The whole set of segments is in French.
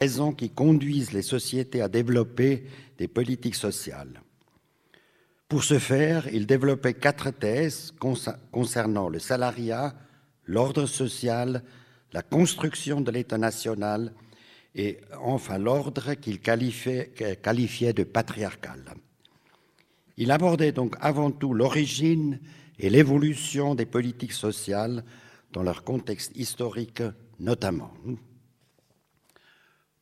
raisons qui conduisent les sociétés à développer des politiques sociales. Pour ce faire, il développait quatre thèses concernant le salariat, l'ordre social, la construction de l'État national et enfin l'ordre qu'il qualifiait, qualifiait de patriarcal. Il abordait donc avant tout l'origine et l'évolution des politiques sociales dans leur contexte historique notamment.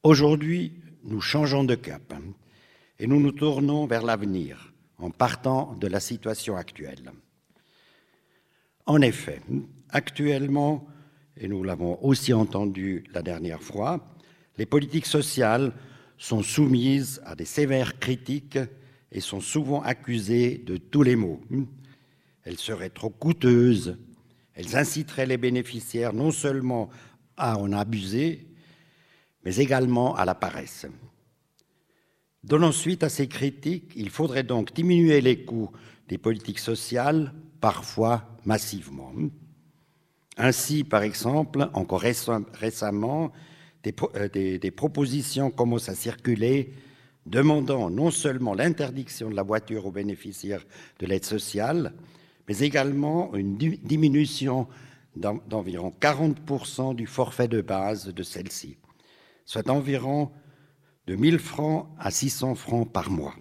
Aujourd'hui, nous changeons de cap et nous nous tournons vers l'avenir en partant de la situation actuelle. En effet, actuellement, et nous l'avons aussi entendu la dernière fois, les politiques sociales sont soumises à des sévères critiques et sont souvent accusées de tous les maux. Elles seraient trop coûteuses, elles inciteraient les bénéficiaires non seulement à en abuser, mais également à la paresse. Donnant suite à ces critiques, il faudrait donc diminuer les coûts des politiques sociales, parfois massivement. Ainsi, par exemple, encore récemment, euh, des, propositions commencent à circuler demandant non seulement l'interdiction de la voiture aux bénéficiaires de l'aide sociale, mais également une diminution d'environ 40% du forfait de base de celle-ci, soit environ de 1000 francs à 600 francs par mois.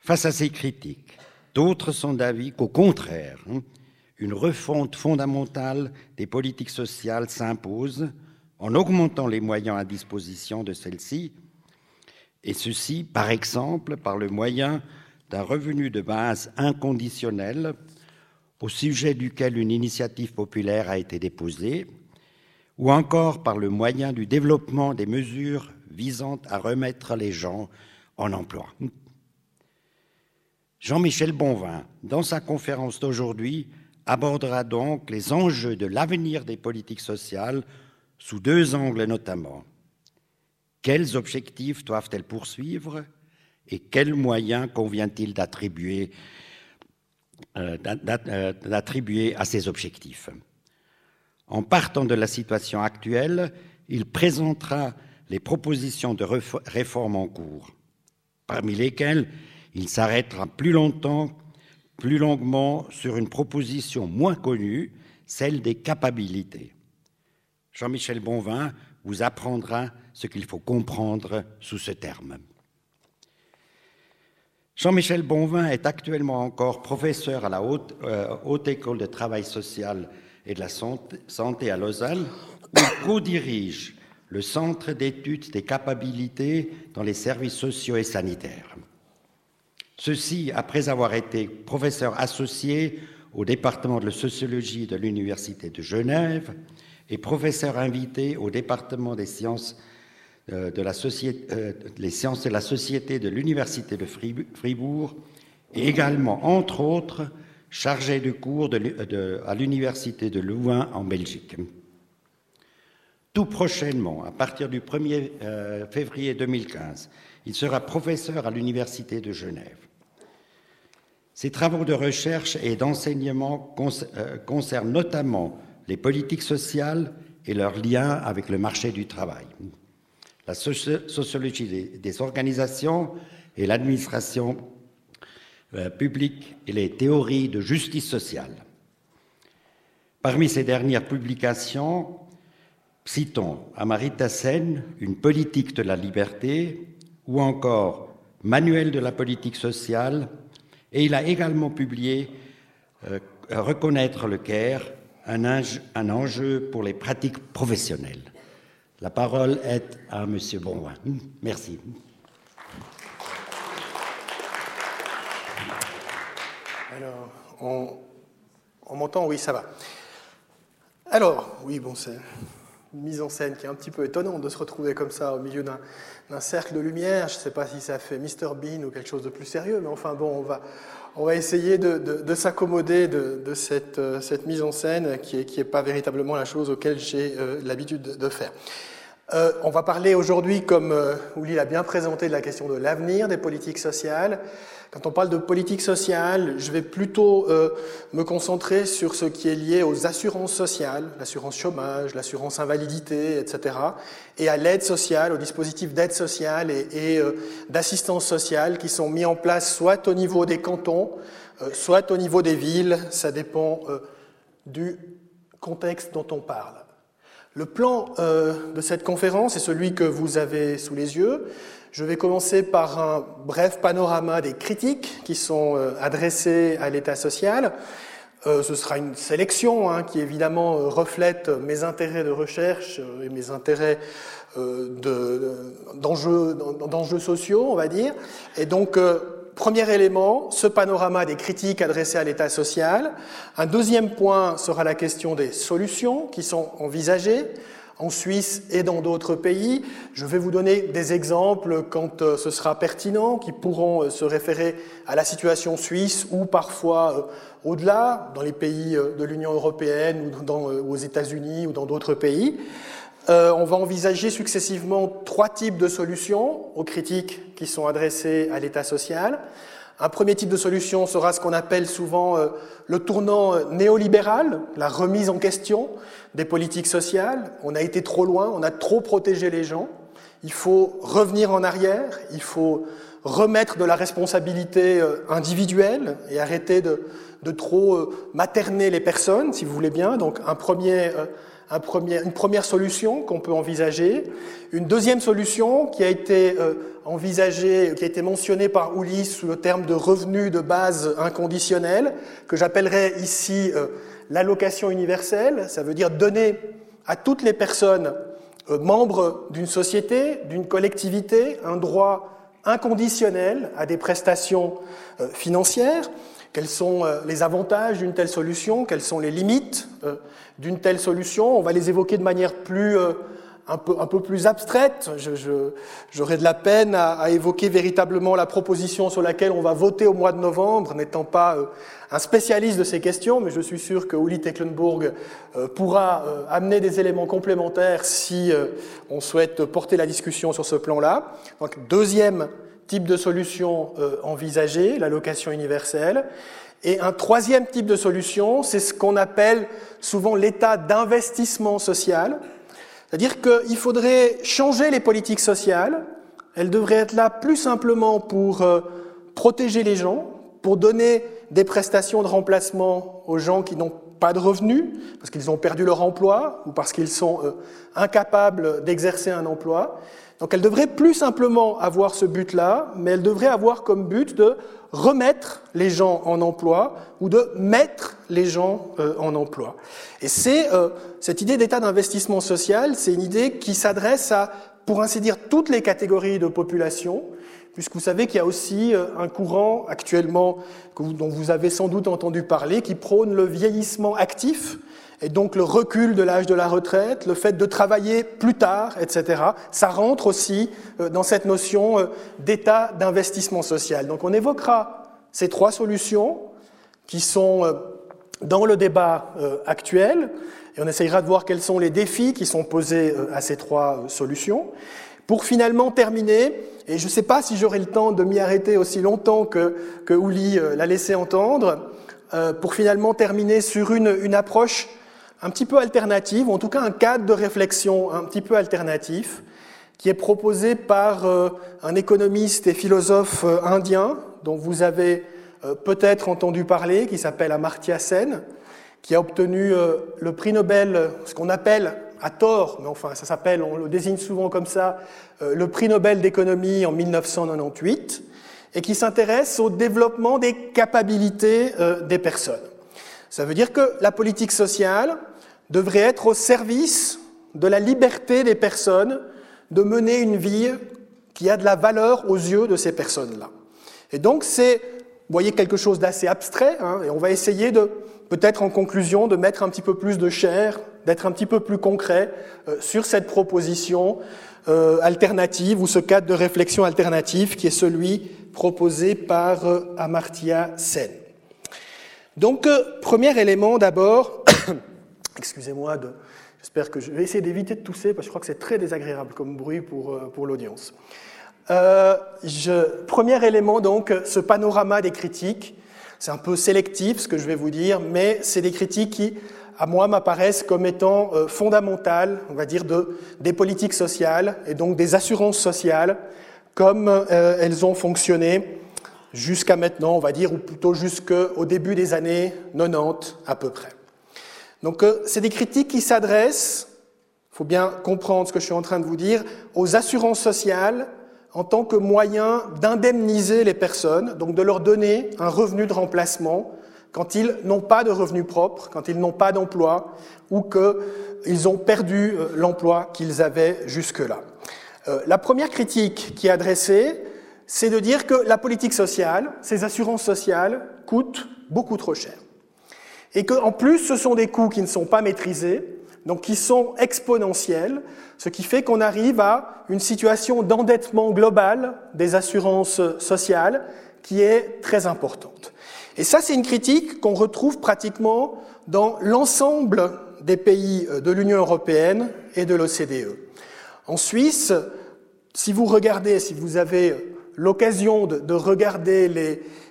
Face à ces critiques, d'autres sont d'avis qu'au contraire, hein, une refonte fondamentale des politiques sociales s'impose en augmentant les moyens à disposition de celles-ci, et ceci, par exemple, par le moyen d'un revenu de base inconditionnel au sujet duquel une initiative populaire a été déposée, ou encore par le moyen du développement des mesures visant à remettre les gens en emploi. Jean-Michel Bonvin, dans sa conférence d'aujourd'hui, abordera donc les enjeux de l'avenir des politiques sociales sous deux angles notamment. Quels objectifs doivent-elles poursuivre et quels moyens convient-il d'attribuer euh, euh, à ces objectifs? En partant de la situation actuelle, il présentera les propositions de réforme en cours, parmi lesquelles il s'arrêtera plus longtemps, plus longuement sur une proposition moins connue, celle des capacités. Jean-Michel Bonvin vous apprendra ce qu'il faut comprendre sous ce terme. Jean-Michel Bonvin est actuellement encore professeur à la Haute, euh, Haute École de Travail Social et de la Santé à Lausanne, où co-dirige le Centre d'études des capacités dans les services sociaux et sanitaires. Ceci après avoir été professeur associé au département de sociologie de l'Université de Genève et professeur invité au département des sciences, euh, de la société, euh, sciences de la société de l'Université de Fribourg et également, entre autres, chargé de cours à l'Université de Louvain en Belgique. Tout prochainement, à partir du 1er euh, février 2015, il sera professeur à l'Université de Genève. Ses travaux de recherche et d'enseignement concernent notamment les politiques sociales et leurs liens avec le marché du travail, la sociologie des organisations et l'administration euh, publique et les théories de justice sociale. Parmi ces dernières publications, citons Amarita Sen, Une politique de la liberté, ou encore Manuel de la politique sociale, et il a également publié euh, Reconnaître le CARE, un, enjeu pour les pratiques professionnelles. La parole est à M. Bonvin. Merci. Alors, on, m'entend Oui, ça va. Alors, oui, bon, c'est une mise en scène qui est un petit peu étonnante de se retrouver comme ça au milieu d'un cercle de lumière. Je ne sais pas si ça fait Mr Bean ou quelque chose de plus sérieux, mais enfin bon, on va, on va essayer de, s'accommoder de, euh, cette, mise en scène qui n'est qui est pas véritablement la chose auquel j'ai euh, l'habitude de faire. Euh, on va parler aujourd'hui, comme Ouli l'a bien présenté, de la question de l'avenir des politiques sociales. Quand on parle de politique sociale, je vais plutôt euh, me concentrer sur ce qui est lié aux assurances sociales, l'assurance chômage, l'assurance invalidité, etc., et à l'aide sociale, aux dispositifs d'aide sociale et, euh, d'assistance sociale qui sont mis en place soit au niveau des cantons, euh, soit au niveau des villes, ça dépend du contexte dont on parle. Le plan de cette conférence est celui que vous avez sous les yeux. Je vais commencer par un bref panorama des critiques qui sont euh, adressées à l'État social. Euh, ce sera une sélection hein, qui évidemment euh, reflète mes intérêts de recherche et mes intérêts d'enjeux sociaux, on va dire. Et donc, premier élément, ce panorama des critiques adressées à l'État social. Un deuxième point sera la question des solutions qui sont envisagées en Suisse et dans d'autres pays. Je vais vous donner des exemples quand euh, ce sera pertinent, qui pourront euh, se référer à la situation suisse ou parfois euh, au-delà, dans les pays de l'Union européenne ou aux États-Unis ou dans d'autres pays. on va envisager successivement trois types de solutions aux critiques qui sont adressées à l'État social. Un premier type de solution sera ce qu'on appelle souvent le tournant néolibéral, la remise en question des politiques sociales. On a été trop loin, on a trop protégé les gens. Il faut revenir en arrière, il faut remettre de la responsabilité euh, individuelle et arrêter de, trop euh, materner les personnes, si vous voulez bien. Donc euh, un premier, une première solution qu'on peut envisager. Une deuxième solution qui a été envisagée, qui a été mentionnée par Ulysse sous le terme de revenu de base inconditionnel, que j'appellerais ici l'allocation universelle, ça veut dire donner à toutes les personnes euh, membres d'une société, d'une collectivité, un droit inconditionnel à des prestations euh, financières. Quels sont euh, les avantages d'une telle solution? Quelles sont les limites d'une telle solution? On va les évoquer de manière plus un peu, un peu plus abstraite. J'aurais de la peine à, à, évoquer véritablement la proposition sur laquelle on va voter au mois de novembre, n'étant pas euh, un spécialiste de ces questions, mais je suis sûr que Uli Tecklenburg euh, pourra euh, amener des éléments complémentaires si on souhaite porter la discussion sur ce plan-là. Donc, deuxième type de solution envisagée, l'allocation universelle. Et un troisième type de solution, c'est ce qu'on appelle souvent l'état d'investissement social. C'est-à-dire qu'il faudrait changer les politiques sociales. Elles devraient être là plus simplement pour euh, protéger les gens, pour donner des prestations de remplacement aux gens qui n'ont pas de revenus, parce qu'ils ont perdu leur emploi ou parce qu'ils sont euh, incapables d'exercer un emploi. Donc elles devraient plus simplement avoir ce but-là, mais elles devraient avoir comme but de remettre les gens en emploi ou de mettre les gens euh, en emploi. Et c'est euh, cette idée d'état d'investissement social, c'est une idée qui s'adresse à, pour ainsi dire, toutes les catégories de population, puisque vous savez qu'il y a aussi euh, un courant actuellement dont vous avez sans doute entendu parler, qui prône le vieillissement actif, et donc le recul de l'âge de la retraite, le fait de travailler plus tard, etc. Ça rentre aussi euh, dans cette notion euh, d'état d'investissement social. Donc on évoquera ces trois solutions qui sont euh, dans le débat actuel et on essayera de voir quels sont les défis qui sont posés à ces trois solutions. Pour finalement terminer, et je ne sais pas si j'aurai le temps de m'y arrêter aussi longtemps que, que Ouli l'a laissé entendre, pour finalement terminer sur une, une approche un petit peu alternative, ou en tout cas un cadre de réflexion un petit peu alternatif, qui est proposé par euh, un économiste et philosophe euh, indien dont vous avez euh, peut-être entendu parler, qui s'appelle Amartya Sen, qui a obtenu le prix Nobel, ce qu'on appelle à tort, mais enfin ça s'appelle, on le désigne souvent comme ça, le prix Nobel d'économie en 1998, et qui s'intéresse au développement des capacités des personnes. Ça veut dire que la politique sociale, devrait être au service de la liberté des personnes de mener une vie qui a de la valeur aux yeux de ces personnes-là. Et donc c'est, vous voyez, quelque chose d'assez abstrait, hein, et on va essayer de, peut-être en conclusion, de mettre un petit peu plus de chair, d'être un petit peu plus concret euh, sur cette proposition euh, alternative ou ce cadre de réflexion alternative qui est celui proposé par euh, Amartya Sen. Donc, premier élément d'abord, Excusez-moi, J'espère que je vais essayer d'éviter de tousser, parce que je crois que c'est très désagréable comme bruit pour, euh, l'audience. Euh, premier élément, donc, ce panorama des critiques. C'est un peu sélectif ce que je vais vous dire, mais c'est des critiques qui, à moi, m'apparaissent comme étant euh, fondamentales, on va dire, de, des politiques sociales et donc des assurances sociales, comme elles ont fonctionné jusqu'à maintenant, on va dire, ou plutôt jusqu'au début des années 90 à peu près. Donc euh, c'est des critiques qui s'adressent, il faut bien comprendre ce que je suis en train de vous dire, aux assurances sociales en tant que moyen d'indemniser les personnes, donc de leur donner un revenu de remplacement quand ils n'ont pas de revenu propre, quand ils n'ont pas d'emploi ou qu'ils ont perdu euh, l'emploi qu'ils avaient jusque-là. Euh, la première critique qui est adressée, c'est de dire que la politique sociale, ces assurances sociales, coûtent beaucoup trop cher. Et qu'en plus, ce sont des coûts qui ne sont pas maîtrisés, donc qui sont exponentiels, ce qui fait qu'on arrive à une situation d'endettement global des assurances sociales qui est très importante. Et ça, c'est une critique qu'on retrouve pratiquement dans l'ensemble des pays de l'Union européenne et de l'OCDE. En Suisse, si vous regardez, si vous avez l'occasion de, regarder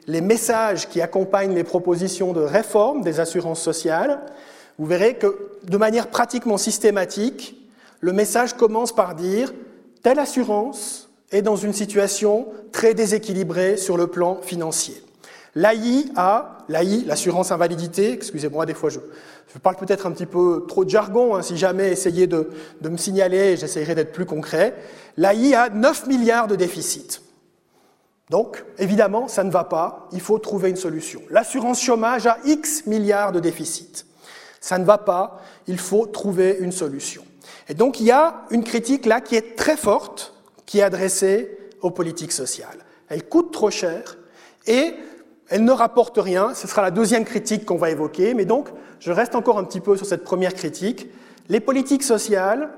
les, messages qui accompagnent les propositions de réforme des assurances sociales, vous verrez que de manière pratiquement systématique, le message commence par dire telle assurance est dans une situation très déséquilibrée sur le plan financier. L'AI l'AI, l'assurance invalidité, excusez-moi, des fois je, je parle peut-être un petit peu trop de jargon, hein, si jamais essayez de, de me signaler, j'essaierai d'être plus concret. L'AI a 9 milliards de déficit. Donc, évidemment, ça ne va pas, il faut trouver une solution. L'assurance chômage a X milliards de déficit. Ça ne va pas, il faut trouver une solution. Et donc, il y a une critique là qui est très forte, qui est adressée aux politiques sociales. Elle coûte trop cher et elle ne rapporte rien. Ce sera la deuxième critique qu'on va évoquer. Mais donc, je reste encore un petit peu sur cette première critique. Les politiques sociales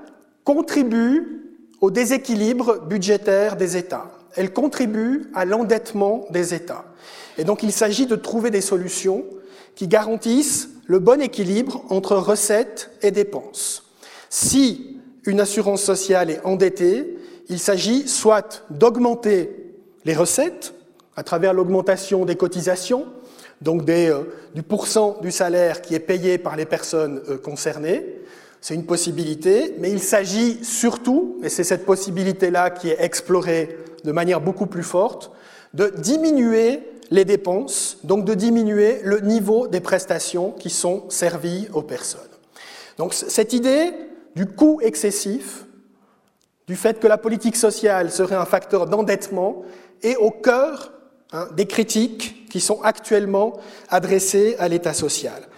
contribuent au déséquilibre budgétaire des États elle contribue à l'endettement des États. Et donc il s'agit de trouver des solutions qui garantissent le bon équilibre entre recettes et dépenses. Si une assurance sociale est endettée, il s'agit soit d'augmenter les recettes à travers l'augmentation des cotisations, donc des, euh, du pourcent du salaire qui est payé par les personnes euh, concernées, c'est une possibilité, mais il s'agit surtout, et c'est cette possibilité-là qui est explorée de manière beaucoup plus forte, de diminuer les dépenses, donc de diminuer le niveau des prestations qui sont servies aux personnes. Donc cette idée du coût excessif, du fait que la politique sociale serait un facteur d'endettement, est au cœur hein, des critiques qui sont actuellement adressées à l'État social.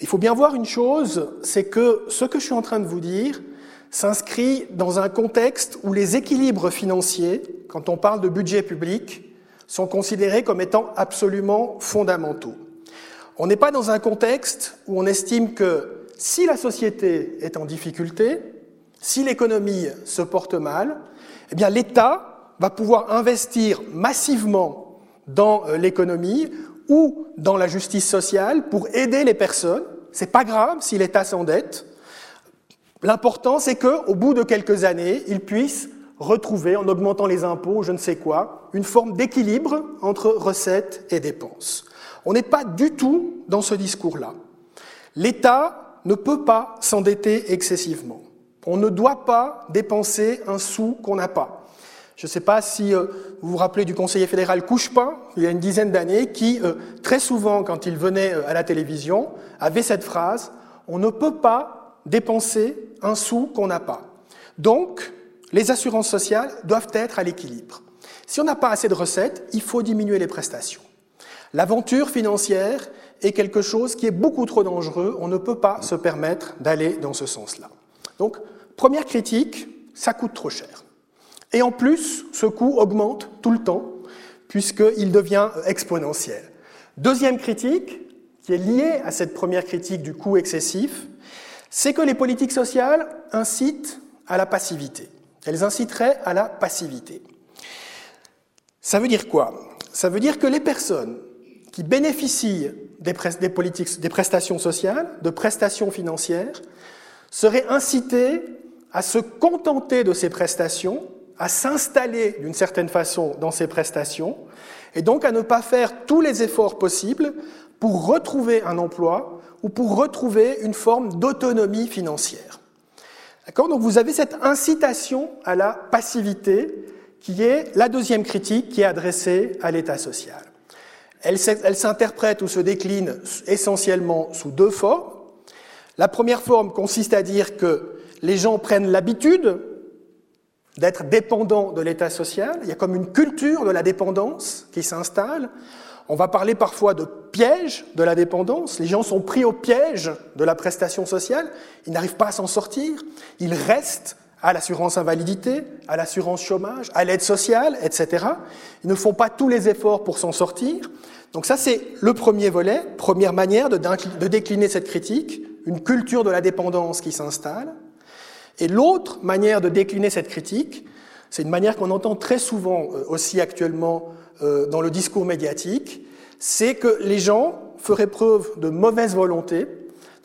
Il faut bien voir une chose, c'est que ce que je suis en train de vous dire, s'inscrit dans un contexte où les équilibres financiers, quand on parle de budget public, sont considérés comme étant absolument fondamentaux. On n'est pas dans un contexte où on estime que si la société est en difficulté, si l'économie se porte mal, eh bien l'État va pouvoir investir massivement dans euh, l'économie ou dans la justice sociale pour aider les personnes. C'est pas grave si l'État s'endette, L'important, c'est qu'au bout de quelques années, ils puissent retrouver, en augmentant les impôts, je ne sais quoi, une forme d'équilibre entre recettes et dépenses. On n'est pas du tout dans ce discours-là. L'État ne peut pas s'endetter excessivement. On ne doit pas dépenser un sou qu'on n'a pas. Je ne sais pas si euh, vous vous rappelez du conseiller fédéral Couchepin, il y a une dizaine d'années, qui, euh, très souvent, quand il venait euh, à la télévision, avait cette phrase On ne peut pas dépenser un sou qu'on n'a pas. Donc, les assurances sociales doivent être à l'équilibre. Si on n'a pas assez de recettes, il faut diminuer les prestations. L'aventure financière est quelque chose qui est beaucoup trop dangereux. On ne peut pas se permettre d'aller dans ce sens-là. Donc, première critique, ça coûte trop cher. Et en plus, ce coût augmente tout le temps, puisqu'il devient exponentiel. Deuxième critique, qui est liée à cette première critique du coût excessif, c'est que les politiques sociales incitent à la passivité. Elles inciteraient à la passivité. Ça veut dire quoi? Ça veut dire que les personnes qui bénéficient des, politiques, des prestations sociales, de prestations financières, seraient incités à se contenter de ces prestations, à s'installer d'une certaine façon dans ces prestations, et donc à ne pas faire tous les efforts possibles pour retrouver un emploi ou pour retrouver une forme d'autonomie financière. D'accord? Donc vous avez cette incitation à la passivité qui est la deuxième critique qui est adressée à l'État social. Elle s'interprète ou se décline essentiellement sous deux formes. La première forme consiste à dire que les gens prennent l'habitude d'être dépendants de l'État social. Il y a comme une culture de la dépendance qui s'installe. On va parler parfois de piège de la dépendance. Les gens sont pris au piège de la prestation sociale. Ils n'arrivent pas à s'en sortir. Ils restent à l'assurance invalidité, à l'assurance chômage, à l'aide sociale, etc. Ils ne font pas tous les efforts pour s'en sortir. Donc ça, c'est le premier volet, première manière de, décliner cette critique, une culture de la dépendance qui s'installe. Et l'autre manière de décliner cette critique, c'est une manière qu'on entend très souvent euh, aussi actuellement euh, dans le discours médiatique, c'est que les gens feraient preuve de mauvaise volonté.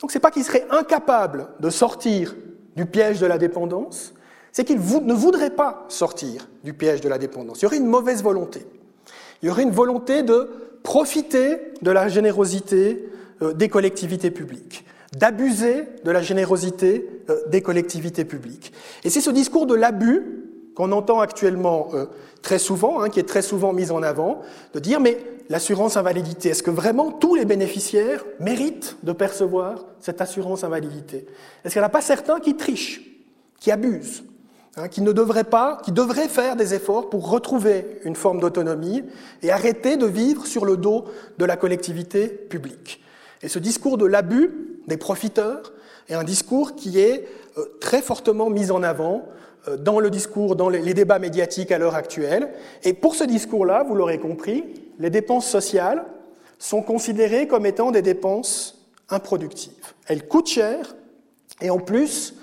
Donc c'est pas qu'ils seraient incapables de sortir du piège de la dépendance, c'est qu'ils ne voudraient pas sortir du piège de la dépendance. Il y aurait une mauvaise volonté. Il y aurait une volonté de profiter de la générosité euh, des collectivités publiques, d'abuser de la générosité euh, des collectivités publiques. Et c'est ce discours de l'abus qu'on entend actuellement euh, très souvent, hein, qui est très souvent mis en avant, de dire mais l'assurance invalidité, est-ce que vraiment tous les bénéficiaires méritent de percevoir cette assurance invalidité? Est-ce qu'il n'y en a pas certains qui trichent, qui abusent, hein, qui ne devraient pas, qui devraient faire des efforts pour retrouver une forme d'autonomie et arrêter de vivre sur le dos de la collectivité publique? Et ce discours de l'abus des profiteurs est un discours qui est euh, très fortement mis en avant euh, dans le discours, dans les débats médiatiques à l'heure actuelle. Et pour ce discours-là, vous l'aurez compris, les dépenses sociales sont considérées comme étant des dépenses improductives. Elles coûtent cher et en plus,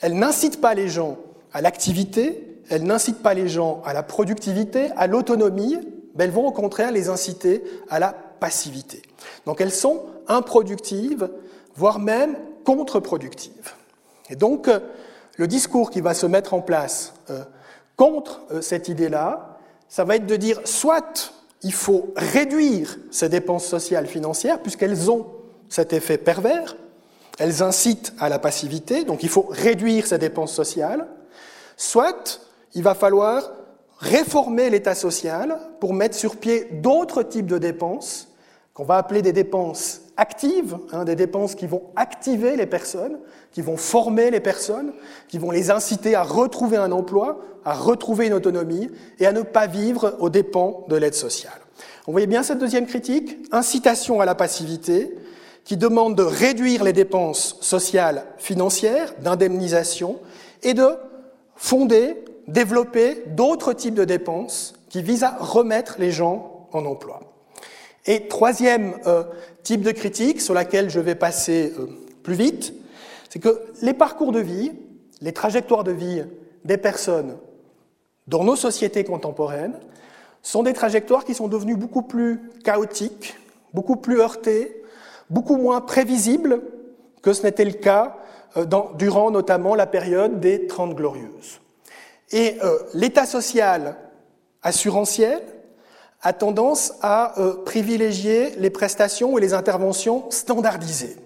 elles n'incitent pas les gens à l'activité, elles n'incitent pas les gens à la productivité, à l'autonomie, mais elles vont au contraire les inciter à la passivité. Donc elles sont improductives, voire même contre-productives. Et donc, le discours qui va se mettre en place euh, contre euh, cette idée-là, ça va être de dire soit il faut réduire ces dépenses sociales financières, puisqu'elles ont cet effet pervers, elles incitent à la passivité, donc il faut réduire ces dépenses sociales, soit il va falloir réformer l'État social pour mettre sur pied d'autres types de dépenses qu'on va appeler des dépenses actives, hein, des dépenses qui vont activer les personnes, qui vont former les personnes, qui vont les inciter à retrouver un emploi, à retrouver une autonomie et à ne pas vivre aux dépens de l'aide sociale. Vous voyez bien cette deuxième critique Incitation à la passivité, qui demande de réduire les dépenses sociales financières, d'indemnisation, et de fonder, développer d'autres types de dépenses qui visent à remettre les gens en emploi. Et troisième euh, type de critique sur laquelle je vais passer euh, plus vite, c'est que les parcours de vie, les trajectoires de vie des personnes dans nos sociétés contemporaines sont des trajectoires qui sont devenues beaucoup plus chaotiques, beaucoup plus heurtées, beaucoup moins prévisibles que ce n'était le cas euh, durant notamment la période des Trente Glorieuses. Et euh, l'État social assurantiel a tendance à euh, privilégier les prestations et les interventions standardisées.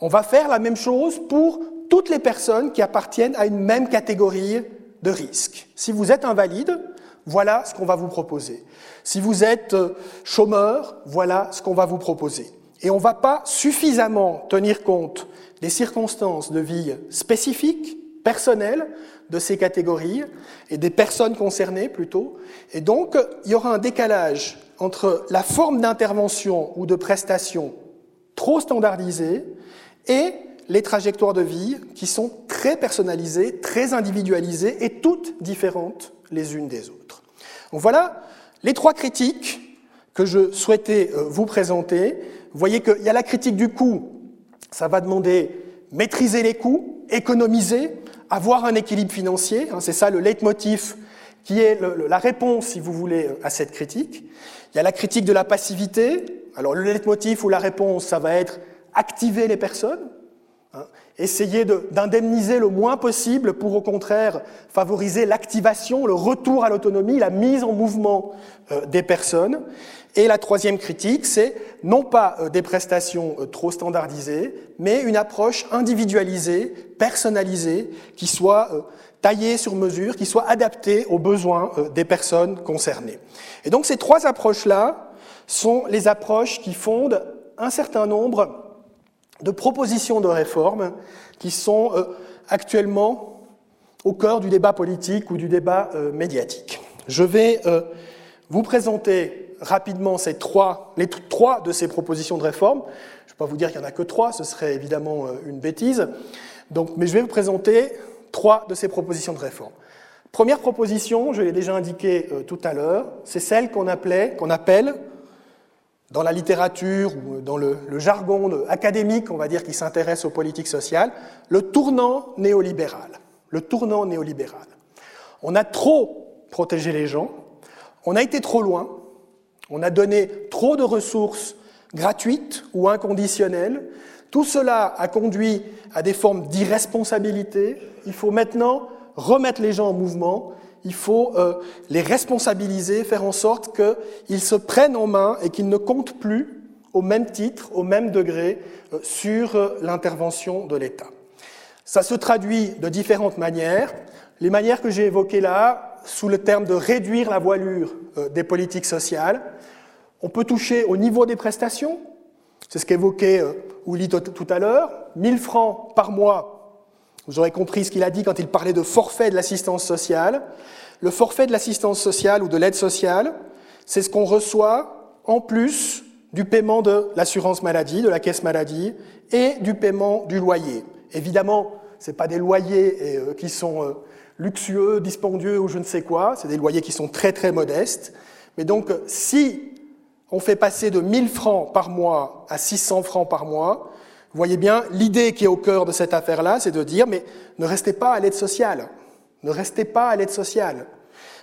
On va faire la même chose pour toutes les personnes qui appartiennent à une même catégorie de risque. Si vous êtes invalide, voilà ce qu'on va vous proposer. Si vous êtes euh, chômeur, voilà ce qu'on va vous proposer. Et on ne va pas suffisamment tenir compte des circonstances de vie spécifiques, personnelles, de ces catégories et des personnes concernées plutôt. Et donc, il y aura un décalage entre la forme d'intervention ou de prestation trop standardisée et les trajectoires de vie qui sont très personnalisées, très individualisées et toutes différentes les unes des autres. Donc voilà les trois critiques que je souhaitais euh, vous présenter. Vous voyez qu'il y a la critique du coût, ça va demander maîtriser les coûts, économiser, avoir un équilibre financier. Hein, c'est ça le leitmotiv qui est la réponse, si vous voulez, à cette critique. Il y a la critique de la passivité. Alors le leitmotiv ou la réponse, ça va être activer les personnes. Hein, essayer d'indemniser le moins possible pour au contraire favoriser l'activation, le retour à l'autonomie, la mise en mouvement euh, des personnes. Et la troisième critique, c'est non pas euh, des prestations euh, trop standardisées, mais une approche individualisée, personnalisée, qui soit taillée sur mesure, qui soit adaptée aux besoins des personnes concernées. Et donc ces trois approches-là sont les approches qui fondent un certain nombre de propositions de réforme qui sont euh, actuellement au cœur du débat politique ou du débat euh, médiatique. Je vais euh, vous présenter rapidement les trois de ces propositions de réforme. Je ne vais pas vous dire qu'il n'y en a que trois, ce serait évidemment une bêtise. Mais je vais vous présenter trois de ces propositions de réforme. Première proposition, je l'ai déjà indiqué tout à l'heure, c'est celle qu'on appelait, qu'on appelle dans la littérature ou dans le, jargon académique, on va dire, qui s'intéresse aux politiques sociales, le tournant néolibéral. Le tournant néolibéral. On a trop protégé les gens, on a été trop loin, on a donné trop de ressources gratuites ou inconditionnelles. Tout cela a conduit à des formes d'irresponsabilité. Il faut maintenant remettre les gens en mouvement il faut euh, les responsabiliser, faire en sorte qu'ils se prennent en main et qu'ils ne comptent plus au même titre, au même degré euh, sur euh, l'intervention de l'État. Ça se traduit de différentes manières. Les manières que j'ai évoquées là, sous le terme de réduire la voilure des politiques sociales, on peut toucher au niveau des prestations, c'est ce qu'évoquait Ouli tout à l'heure, 1000 francs par mois vous aurez compris ce qu'il a dit quand il parlait de forfait de l'assistance sociale. Le forfait de l'assistance sociale ou de l'aide sociale, c'est ce qu'on reçoit en plus du paiement de l'assurance maladie, de la caisse maladie, et du paiement du loyer. Évidemment, ce pas des loyers euh, qui sont euh, luxueux, dispendieux ou je ne sais quoi, c'est des loyers qui sont très très modestes. Mais donc, si on fait passer de 1000 francs par mois à 600 francs par mois, vous voyez bien, l'idée qui est au cœur de cette affaire-là, c'est de dire, mais ne restez pas à l'aide sociale. Ne restez pas à l'aide sociale.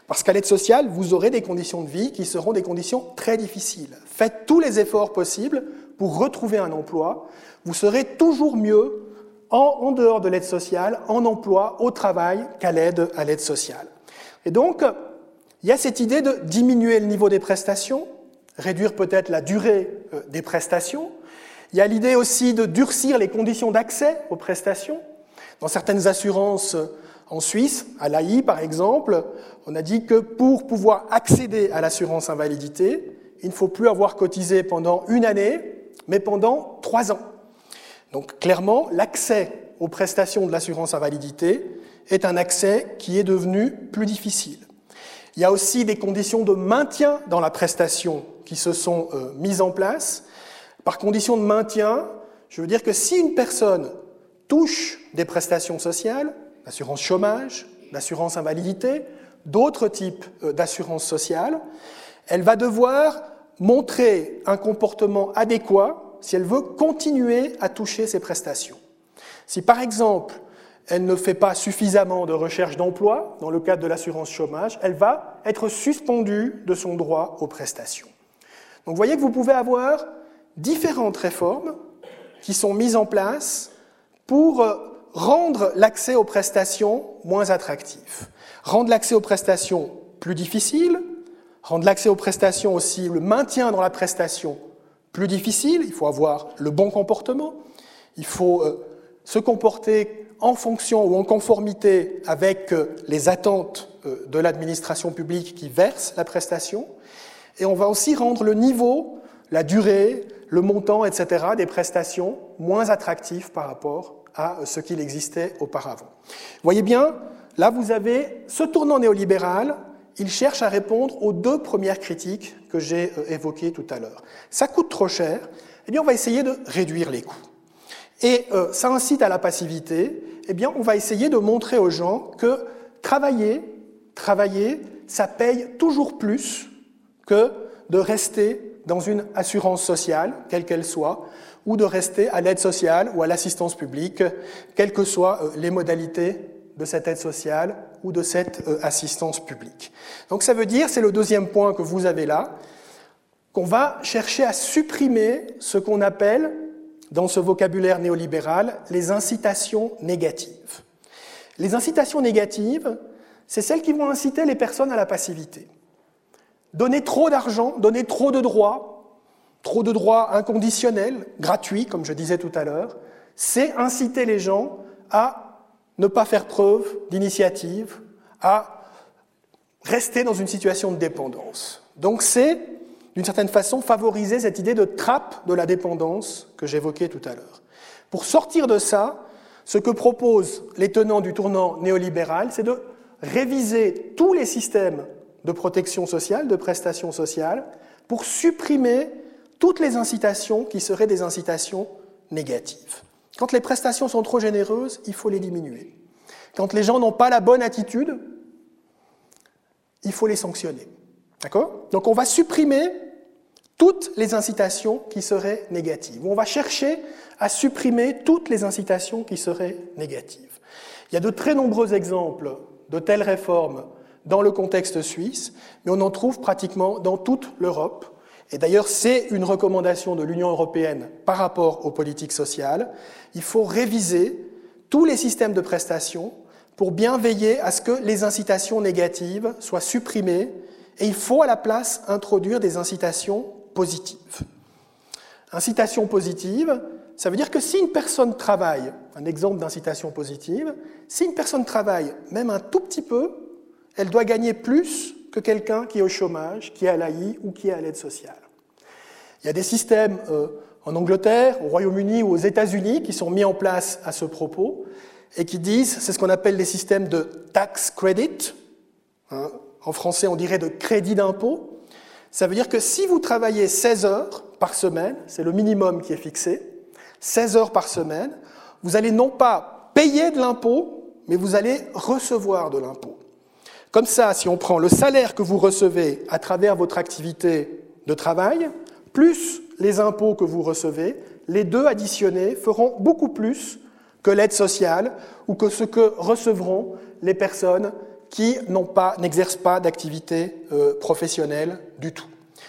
Parce qu'à l'aide sociale, vous aurez des conditions de vie qui seront des conditions très difficiles. Faites tous les efforts possibles pour retrouver un emploi. Vous serez toujours mieux en, en dehors de l'aide sociale, en emploi, au travail, qu'à l'aide à l'aide sociale. Et donc, il y a cette idée de diminuer le niveau des prestations, réduire peut-être la durée euh, des prestations, il y a l'idée aussi de durcir les conditions d'accès aux prestations. Dans certaines assurances en Suisse, à l'AI par exemple, on a dit que pour pouvoir accéder à l'assurance invalidité, il ne faut plus avoir cotisé pendant une année, mais pendant trois ans. Donc clairement, l'accès aux prestations de l'assurance invalidité est un accès qui est devenu plus difficile. Il y a aussi des conditions de maintien dans la prestation qui se sont euh, mises en place par condition de maintien, je veux dire que si une personne touche des prestations sociales, l'assurance chômage, l'assurance invalidité, d'autres types euh, d'assurance sociale, elle va devoir montrer un comportement adéquat si elle veut continuer à toucher ces prestations. Si par exemple, elle ne fait pas suffisamment de recherche d'emploi dans le cadre de l'assurance chômage, elle va être suspendue de son droit aux prestations. Donc vous voyez que vous pouvez avoir différentes réformes qui sont mises en place pour euh, rendre l'accès aux prestations moins attractif, rendre l'accès aux prestations plus difficile, rendre l'accès aux prestations aussi, le maintien dans la prestation plus difficile, il faut avoir le bon comportement, il faut euh, se comporter en fonction ou en conformité avec euh, les attentes de l'administration publique qui verse la prestation, et on va aussi rendre le niveau, la durée, le montant, etc., des prestations moins attractifs par rapport à ce qu'il existait auparavant. Voyez bien, là vous avez ce tournant néolibéral, il cherche à répondre aux deux premières critiques que j'ai euh, évoquées tout à l'heure. Ça coûte trop cher, eh bien on va essayer de réduire les coûts. Et euh, ça incite à la passivité, eh bien on va essayer de montrer aux gens que travailler, travailler, ça paye toujours plus que de rester dans une assurance sociale, quelle qu'elle soit, ou de rester à l'aide sociale ou à l'assistance publique, quelles que soient euh, les modalités de cette aide sociale ou de cette euh, assistance publique. Donc ça veut dire, c'est le deuxième point que vous avez là, qu'on va chercher à supprimer ce qu'on appelle dans ce vocabulaire néolibéral les incitations négatives. Les incitations négatives, c'est celles qui vont inciter les personnes à la passivité. Donner trop d'argent, donner trop de droits, trop de droits inconditionnels, gratuits, comme je disais tout à l'heure, c'est inciter les gens à ne pas faire preuve d'initiative, à rester dans une situation de dépendance. Donc c'est, d'une certaine façon, favoriser cette idée de trappe de la dépendance que j'évoquais tout à l'heure. Pour sortir de ça, ce que proposent les tenants du tournant néolibéral, c'est de réviser tous les systèmes de protection sociale, de prestations sociales, pour supprimer toutes les incitations qui seraient des incitations négatives. Quand les prestations sont trop généreuses, il faut les diminuer. Quand les gens n'ont pas la bonne attitude, il faut les sanctionner. D'accord? Donc on va supprimer toutes les incitations qui seraient négatives. On va chercher à supprimer toutes les incitations qui seraient négatives. Il y a de très nombreux exemples de telles réformes dans le contexte suisse, mais on en trouve pratiquement dans toute l'Europe. Et d'ailleurs, c'est une recommandation de l'Union européenne par rapport aux politiques sociales. Il faut réviser tous les systèmes de prestations pour bien veiller à ce que les incitations négatives soient supprimées et il faut à la place introduire des incitations positives. Incitation positive, ça veut dire que si une personne travaille, un exemple d'incitation positive, si une personne travaille même un tout petit peu, elle doit gagner plus que quelqu'un qui est au chômage, qui est à l'AI ou qui est à l'aide sociale. Il y a des systèmes euh, en Angleterre, au Royaume-Uni ou aux États-Unis qui sont mis en place à ce propos et qui disent, c'est ce qu'on appelle les systèmes de tax credit, hein, en français on dirait de crédit d'impôt. Ça veut dire que si vous travaillez 16 heures par semaine, c'est le minimum qui est fixé, 16 heures par semaine, vous allez non pas payer de l'impôt, mais vous allez recevoir de l'impôt. Comme ça, si on prend le salaire que vous recevez à travers votre activité de travail, plus les impôts que vous recevez, les deux additionnés feront beaucoup plus que l'aide sociale ou que ce que recevront les personnes qui n'exercent pas d'activité euh, professionnelle du tout.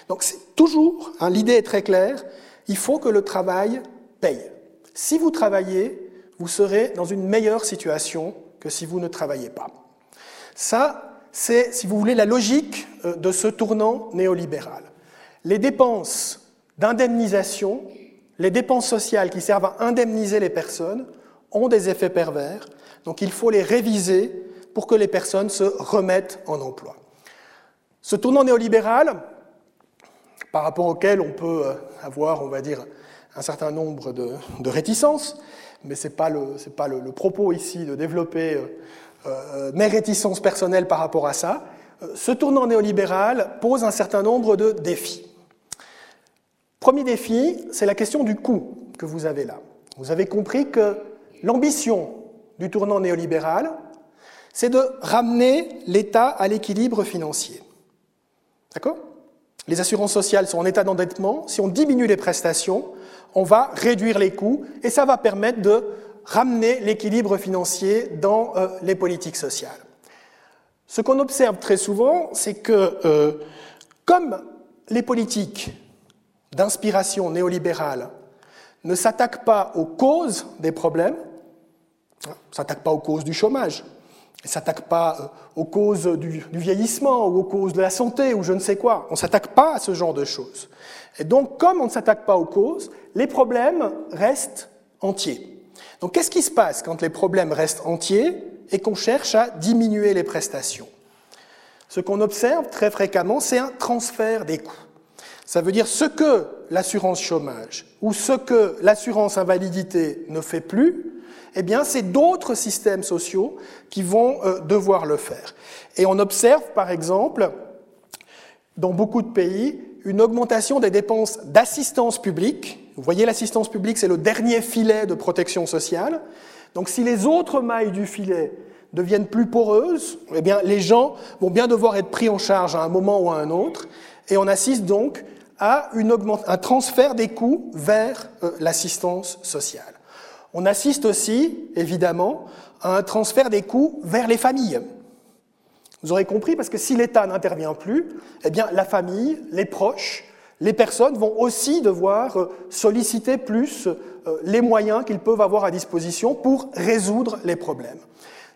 Donc c'est toujours, hein, l'idée est très claire, il faut que le travail paye. Si vous travaillez, vous serez dans une meilleure situation que si vous ne travaillez pas. Ça, c'est, si vous voulez, la logique euh, de ce tournant néolibéral. Les dépenses d'indemnisation, les dépenses sociales qui servent à indemniser les personnes, ont des effets pervers, donc il faut les réviser pour que les personnes se remettent en emploi. Ce tournant néolibéral, par rapport auquel on peut euh, avoir, on va dire, un certain nombre de, réticences, mais ce n'est pas, le, propos ici de développer euh, mes réticences personnelles par rapport à ça. Ce tournant néolibéral pose un certain nombre de défis. Premier défi, c'est la question du coût que vous avez là. Vous avez compris que l'ambition du tournant néolibéral, c'est de ramener l'État à l'équilibre financier. D'accord? Les assurances sociales sont en état d'endettement. Si on diminue les prestations, on va réduire les coûts et ça va permettre de ramener l'équilibre financier dans euh, les politiques sociales. Ce qu'on observe très souvent, c'est que euh, comme les politiques d'inspiration néolibérale ne s'attaquent pas aux causes des problèmes, ne s'attaquent pas aux causes du chômage, ne s'attaquent pas euh, aux causes du, vieillissement ou aux causes de la santé ou je ne sais quoi. On ne s'attaque pas à ce genre de choses. Et donc, comme on ne s'attaque pas aux causes, les problèmes restent entiers. Donc, qu'est-ce qui se passe quand les problèmes restent entiers et qu'on cherche à diminuer les prestations? Ce qu'on observe très fréquemment, c'est un transfert des coûts. Ça veut dire ce que l'assurance chômage ou ce que l'assurance invalidité ne fait plus, eh bien, c'est d'autres systèmes sociaux qui vont euh, devoir le faire. Et on observe, par exemple, dans beaucoup de pays, une augmentation des dépenses d'assistance publique. Vous voyez, l'assistance publique, c'est le dernier filet de protection sociale. Donc, si les autres mailles du filet deviennent plus poreuses, eh bien, les gens vont bien devoir être pris en charge à un moment ou à un autre. Et on assiste donc à un transfert des coûts vers euh, l'assistance sociale. On assiste aussi, évidemment, à un transfert des coûts vers les familles. Vous aurez compris, parce que si l'État n'intervient plus, eh bien, la famille, les proches, les personnes vont aussi devoir euh, solliciter plus euh, les moyens qu'ils peuvent avoir à disposition pour résoudre les problèmes.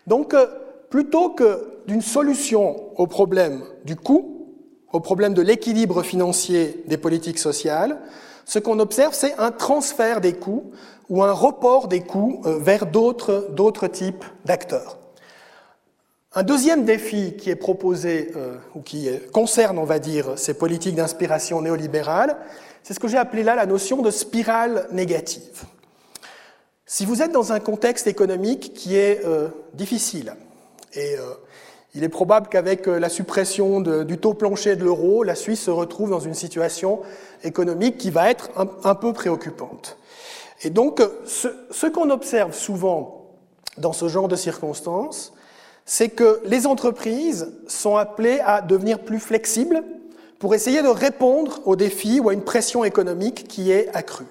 Donc, euh, plutôt que d'une solution au problème du coût, au problème de l'équilibre financier des politiques sociales, ce qu'on observe, c'est un transfert des coûts ou un report des coûts vers d'autres types d'acteurs. Un deuxième défi qui est proposé, euh, ou qui concerne, on va dire, ces politiques d'inspiration néolibérale, c'est ce que j'ai appelé là la notion de spirale négative. Si vous êtes dans un contexte économique qui est euh, difficile, et euh, il est probable qu'avec la suppression du taux plancher de l'euro, la Suisse se retrouve dans une situation économique qui va être un, peu préoccupante. Et donc, ce, ce qu'on observe souvent dans ce genre de circonstances, c'est que les entreprises sont appelées à devenir plus flexibles pour essayer de répondre aux défis ou à une pression économique qui est accrue.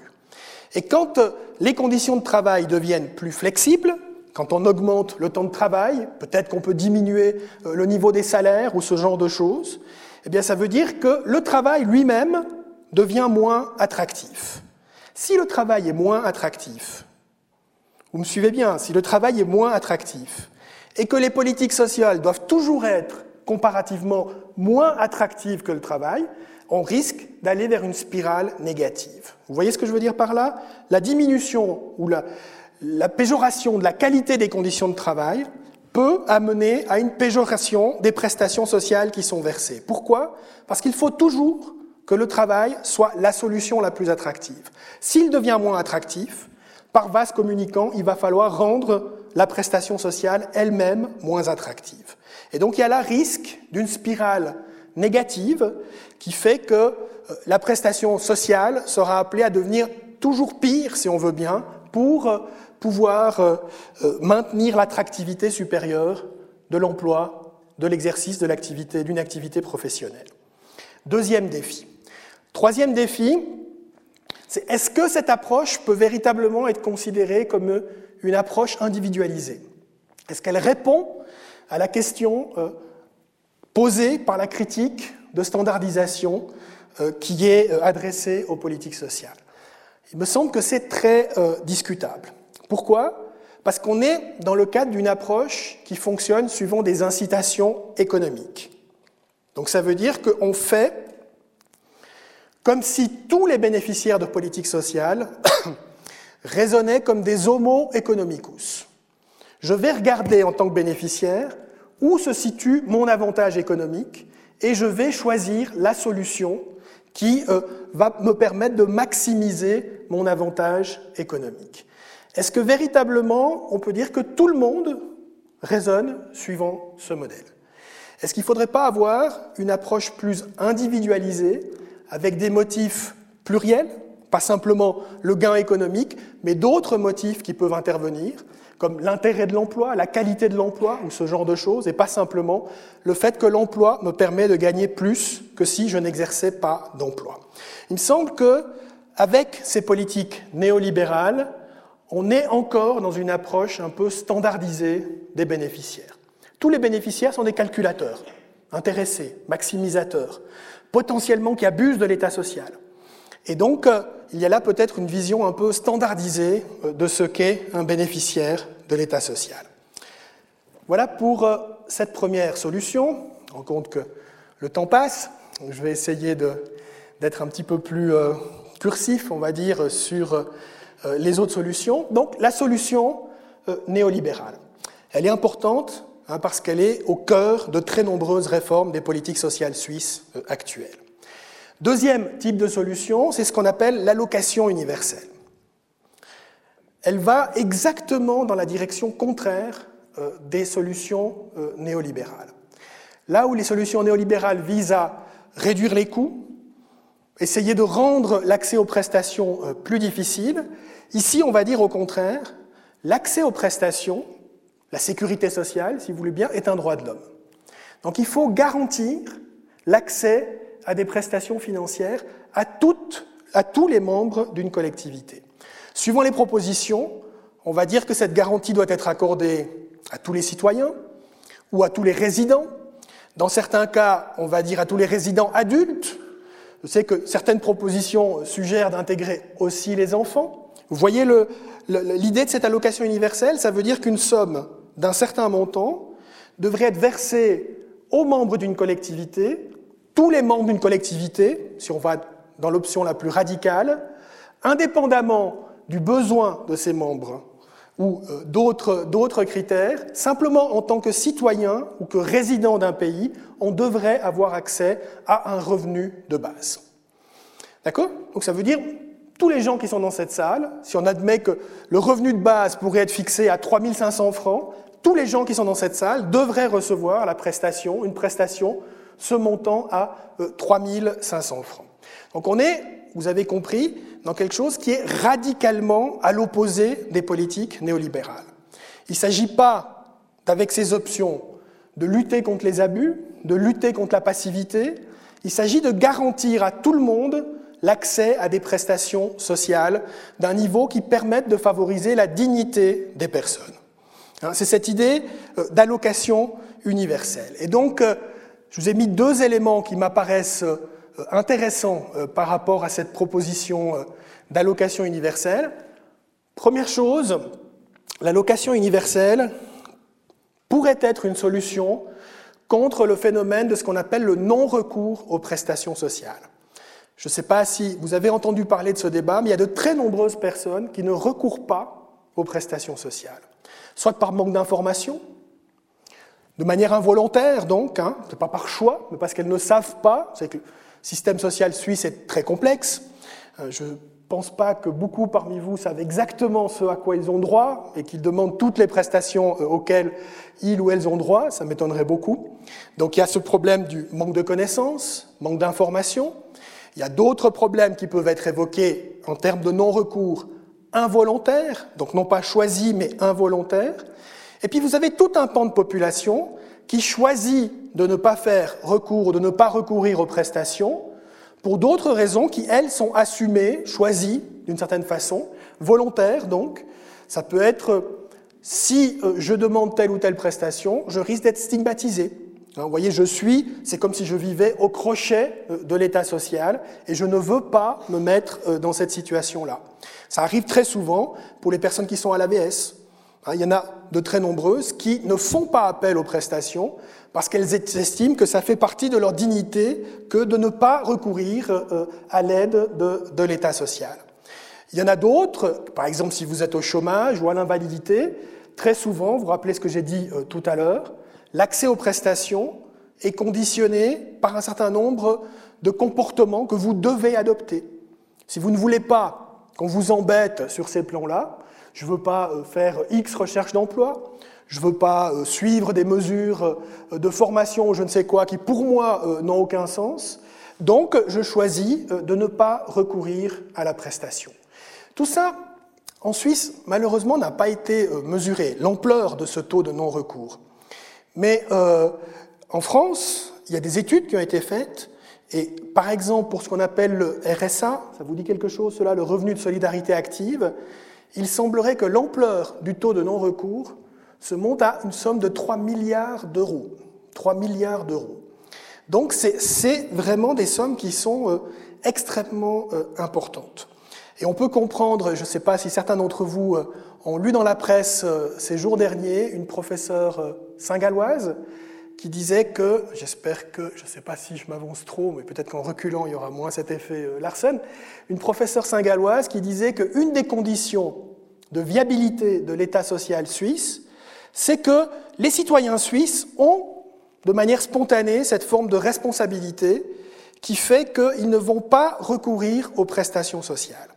Et quand les conditions de travail deviennent plus flexibles, quand on augmente le temps de travail, peut-être qu'on peut diminuer euh, le niveau des salaires ou ce genre de choses, eh bien ça veut dire que le travail lui-même devient moins attractif. Si le travail est moins attractif, vous me suivez bien, si le travail est moins attractif, et que les politiques sociales doivent toujours être comparativement moins attractives que le travail, on risque d'aller vers une spirale négative. Vous voyez ce que je veux dire par là? La diminution ou la, la péjoration de la qualité des conditions de travail peut amener à une péjoration des prestations sociales qui sont versées. Pourquoi? Parce qu'il faut toujours que le travail soit la solution la plus attractive. S'il devient moins attractif, par vase communicant, il va falloir rendre la prestation sociale elle-même moins attractive. Et donc il y a là risque d'une spirale négative qui fait que euh, la prestation sociale sera appelée à devenir toujours pire, si on veut bien, pour euh, pouvoir euh, maintenir l'attractivité supérieure de l'emploi, de l'exercice de l'activité, d'une activité professionnelle. Deuxième défi. Troisième défi, c'est est-ce que cette approche peut véritablement être considérée comme une approche individualisée Est-ce qu'elle répond à la question euh, posée par la critique de standardisation euh, qui est euh, adressée aux politiques sociales? Il me semble que c'est très discutable. Pourquoi? Parce qu'on est dans le cadre d'une approche qui fonctionne suivant des incitations économiques. Donc ça veut dire qu'on fait comme si tous les bénéficiaires de politiques sociales raisonnaient comme des homo economicus. Je vais regarder en tant que bénéficiaire où se situe mon avantage économique et je vais choisir la solution qui euh, va me permettre de maximiser mon avantage économique. Est-ce que véritablement on peut dire que tout le monde raisonne suivant ce modèle? Est-ce qu'il ne faudrait pas avoir une approche plus individualisée avec des motifs pluriels? Pas simplement le gain économique, mais d'autres motifs qui peuvent intervenir, comme l'intérêt de l'emploi, la qualité de l'emploi ou ce genre de choses, et pas simplement le fait que l'emploi me permet de gagner plus que si je n'exerçais pas d'emploi. Il me semble que avec ces politiques néolibérales, on est encore dans une approche un peu standardisée des bénéficiaires. Tous les bénéficiaires sont des calculateurs, intéressés, maximisateurs, potentiellement qui abusent de l'état social. Et donc, euh, il y a là peut-être une vision un peu standardisée euh, de ce qu'est un bénéficiaire de l'État social. Voilà pour euh, cette première solution. On rend compte que le temps passe. Je vais essayer d'être un petit peu plus cursif, on va dire, sur les autres solutions. Donc, la solution néolibérale. Elle est importante hein, parce qu'elle est au cœur de très nombreuses réformes des politiques sociales suisses actuelles. Deuxième type de solution, c'est ce qu'on appelle l'allocation universelle. Elle va exactement dans la direction contraire euh, des solutions euh, néolibérales. Là où les solutions néolibérales visent à réduire les coûts, essayer de rendre l'accès aux prestations euh, plus difficile, ici on va dire au contraire, l'accès aux prestations, la sécurité sociale, si vous voulez bien, est un droit de l'homme. Donc il faut garantir l'accès à des prestations financières à, toutes, à tous les membres d'une collectivité. Suivant les propositions, on va dire que cette garantie doit être accordée à tous les citoyens ou à tous les résidents. Dans certains cas, on va dire à tous les résidents adultes, Je sais que certaines propositions suggèrent d'intégrer aussi les enfants. Vous voyez l'idée de cette allocation universelle, ça veut dire qu'une somme d'un certain montant devrait être versée aux membres d'une collectivité, tous les membres d'une collectivité, si on va dans l'option la plus radicale, indépendamment du besoin de ces membres ou euh, d'autres critères, simplement en tant que citoyen ou que résident d'un pays, on devrait avoir accès à un revenu de base. D'accord? Donc ça veut dire tous les gens qui sont dans cette salle, si on admet que le revenu de base pourrait être fixé à 3500 francs, tous les gens qui sont dans cette salle devraient recevoir la prestation, une prestation se montant à 3500 euh, francs. Donc on est, vous avez compris, dans quelque chose qui est radicalement à l'opposé des politiques néolibérales. Il ne s'agit pas, avec ces options, de lutter contre les abus, de lutter contre la passivité, il s'agit de garantir à tout le monde l'accès à des prestations sociales d'un niveau qui permette de favoriser la dignité des personnes. Hein, c'est cette idée euh, d'allocation universelle. Et donc, euh, je vous ai mis deux éléments qui m'apparaissent euh, intéressants par rapport à cette proposition d'allocation universelle. Première chose, l'allocation universelle pourrait être une solution contre le phénomène de ce qu'on appelle le non-recours aux prestations sociales. Je ne sais pas si vous avez entendu parler de ce débat, mais il y a de très nombreuses personnes qui ne recourent pas aux prestations sociales, soit par manque d'information, de manière involontaire donc, hein, pas par choix, mais parce qu'elles ne savent pas, c'est que le système social suisse est très complexe, euh, je ne pense pas que beaucoup parmi vous savent exactement ce à quoi ils ont droit et qu'ils demandent toutes les prestations euh, auxquelles ils ou elles ont droit, ça m'étonnerait beaucoup. Donc il y a ce problème du manque de connaissances, manque d'informations. Il y a d'autres problèmes qui peuvent être évoqués en termes de non-recours involontaire, donc non pas choisi mais involontaire. Et puis vous avez tout un pan de population qui choisit de ne pas faire recours ou de ne pas recourir aux prestations pour d'autres raisons qui, elles, sont assumées, choisies d'une certaine façon, volontaires donc. Ça peut être, si euh, je demande telle ou telle prestation, je risque d'être stigmatisé. Hein, vous voyez, je suis, c'est comme si je vivais au crochet euh, de l'État social et je ne veux pas me mettre euh, dans cette situation-là. Ça arrive très souvent pour les personnes qui sont à l'ABS. Hein, il y en a de très nombreuses qui ne font pas appel aux prestations parce qu'elles estiment que ça fait partie de leur dignité que de ne pas recourir euh, à l'aide de, l'État social. Il y en a d'autres, par exemple si vous êtes au chômage ou à l'invalidité, très souvent, vous vous rappelez ce que j'ai dit euh, tout à l'heure, l'accès aux prestations est conditionné par un certain nombre de comportements que vous devez adopter. Si vous ne voulez pas qu'on vous embête sur ces plans-là, je ne veux pas euh, faire X recherche d'emploi, je ne veux pas euh, suivre des mesures euh, de formation ou je ne sais quoi qui, pour moi, n'ont aucun sens. Donc, je choisis de ne pas recourir à la prestation. Tout ça, en Suisse, malheureusement, n'a pas été mesuré, l'ampleur de ce taux de non-recours. Mais en France, il y a des études qui ont été faites, et par exemple, pour ce qu'on appelle le RSA, ça vous dit quelque chose, cela, le revenu de solidarité active, il semblerait que l'ampleur du taux de non-recours se monte à une somme de 3 milliards d'euros. 3 milliards d'euros. Donc c'est vraiment des sommes qui sont euh, extrêmement euh, importantes. Et on peut comprendre, je ne sais pas si certains d'entre vous euh, ont lu dans la presse ces jours derniers, une professeure singaloise qui disait que, j'espère que, je ne sais pas si je m'avance trop, mais peut-être qu'en reculant, il y aura moins cet effet Larsen, une professeure singaloise qui disait qu'une des conditions de viabilité de l'État social suisse, c'est que les citoyens suisses ont, de manière spontanée, cette forme de responsabilité qui fait qu'ils ne vont pas recourir aux prestations sociales.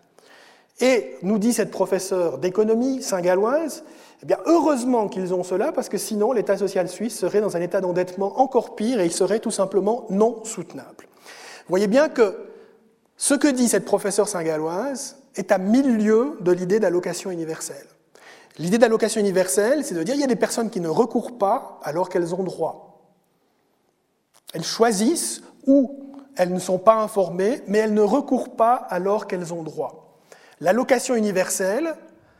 Et nous dit cette professeure d'économie saint-galloise, eh bien, heureusement qu'ils ont cela, parce que sinon l'État social suisse serait dans un état d'endettement encore pire et il serait tout simplement non soutenable. Vous voyez bien que ce que dit cette professeure saint-galloise est à mille lieues de l'idée d'allocation universelle. L'idée d'allocation universelle, c'est de dire qu'il y a des personnes qui ne recourent pas alors qu'elles ont droit. Elles choisissent ou elles ne sont pas informées, mais elles ne recourent pas alors qu'elles ont droit. L'allocation universelle,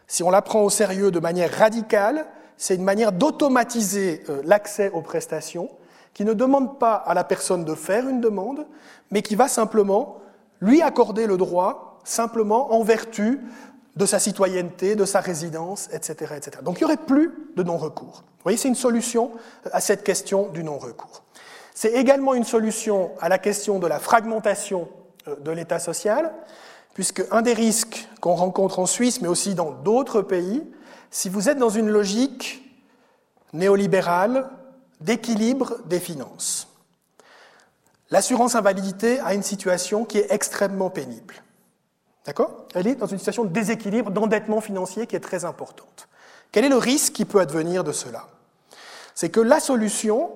si on la prend au sérieux de manière radicale, c'est une manière d'automatiser euh, l'accès aux prestations qui ne demande pas à la personne de faire une demande, mais qui va simplement lui accorder le droit, simplement en vertu de sa citoyenneté, de sa résidence, etc. etc. Donc il n'y aurait plus de non-recours. Vous voyez, c'est une solution à cette question du non-recours. C'est également une solution à la question de la fragmentation euh, de l'État social, puisque un des risques qu'on rencontre en Suisse, mais aussi dans d'autres pays, si vous êtes dans une logique néolibérale d'équilibre des finances. L'assurance invalidité a une situation qui est extrêmement pénible. D'accord? Elle est dans une situation de déséquilibre, d'endettement financier qui est très importante. Quel est le risque qui peut advenir de cela? C'est que la solution,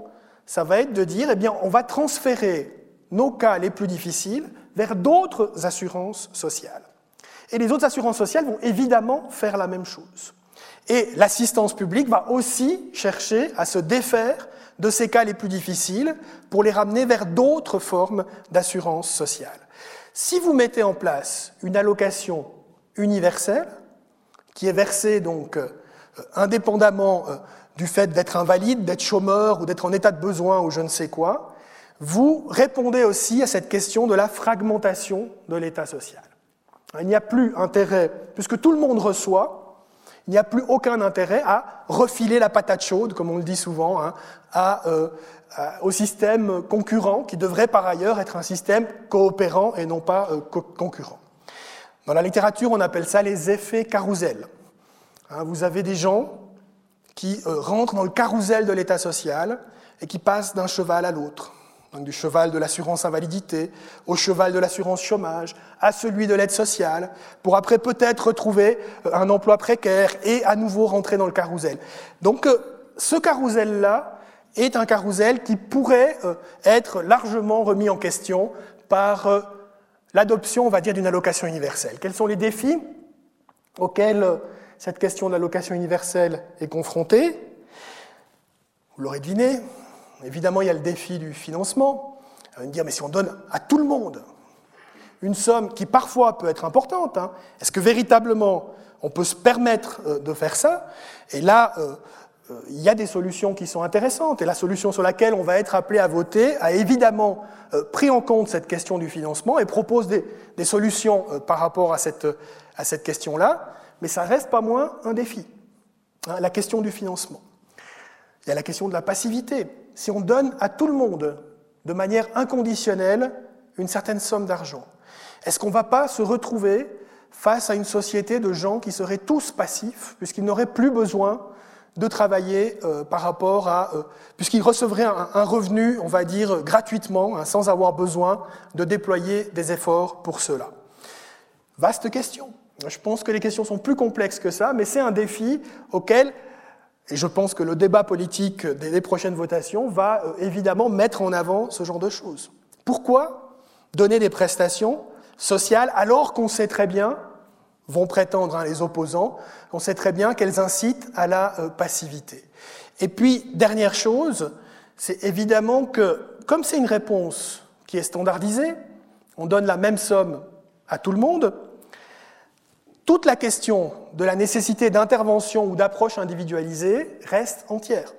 ça va être de dire, eh bien, on va transférer nos cas les plus difficiles vers d'autres assurances sociales. Et les autres assurances sociales vont évidemment faire la même chose. Et l'assistance publique va aussi chercher à se défaire de ces cas les plus difficiles pour les ramener vers d'autres formes d'assurance sociale. Si vous mettez en place une allocation universelle, qui est versée donc euh, indépendamment euh, du fait d'être invalide, d'être chômeur ou d'être en état de besoin ou je ne sais quoi, vous répondez aussi à cette question de la fragmentation de l'État social. Il n'y a plus intérêt, puisque tout le monde reçoit, il n'y a plus aucun intérêt à refiler la patate chaude, comme on le dit souvent, hein, euh, au système concurrent, qui devrait par ailleurs être un système coopérant et non pas euh, concurrent. Dans la littérature, on appelle ça les effets carousel. Hein, vous avez des gens qui euh, rentrent dans le carrousel de l'État social et qui passent d'un cheval à l'autre donc du cheval de l'assurance invalidité au cheval de l'assurance chômage, à celui de l'aide sociale, pour après peut-être retrouver euh, un emploi précaire et à nouveau rentrer dans le carrousel. Donc euh, ce carrousel-là est un carrousel qui pourrait euh, être largement remis en question par l'adoption, on va dire, d'une allocation universelle. Quels sont les défis auxquels cette question de l'allocation universelle est confrontée? Vous l'aurez deviné, Évidemment, il y a le défi du financement. Me dire, mais si on donne à tout le monde une somme qui parfois peut être importante, hein, est-ce que véritablement on peut se permettre euh, de faire ça? Et là, euh, euh, il y a des solutions qui sont intéressantes. Et la solution sur laquelle on va être appelé à voter a évidemment pris en compte cette question du financement et propose des, solutions par rapport à cette, à cette question-là. Mais ça reste pas moins un défi, hein, la question du financement. Il y a la question de la passivité si on donne à tout le monde, de manière inconditionnelle, une certaine somme d'argent Est-ce qu'on ne va pas se retrouver face à une société de gens qui seraient tous passifs, puisqu'ils n'auraient plus besoin de travailler euh, par rapport à... Euh, puisqu'ils recevraient un, revenu, on va dire, gratuitement, hein, sans avoir besoin de déployer des efforts pour cela? Vaste question. Je pense que les questions sont plus complexes que ça, mais c'est un défi auquel et je pense que le débat politique des prochaines votations va euh, évidemment mettre en avant ce genre de choses. Pourquoi donner des prestations sociales alors qu'on sait très bien, vont prétendre hein, les opposants, qu'on sait très bien qu'elles incitent à la euh, passivité Et puis, dernière chose, c'est évidemment que comme c'est une réponse qui est standardisée, on donne la même somme à tout le monde, toute la question de la nécessité d'intervention ou d'approche individualisée reste entière.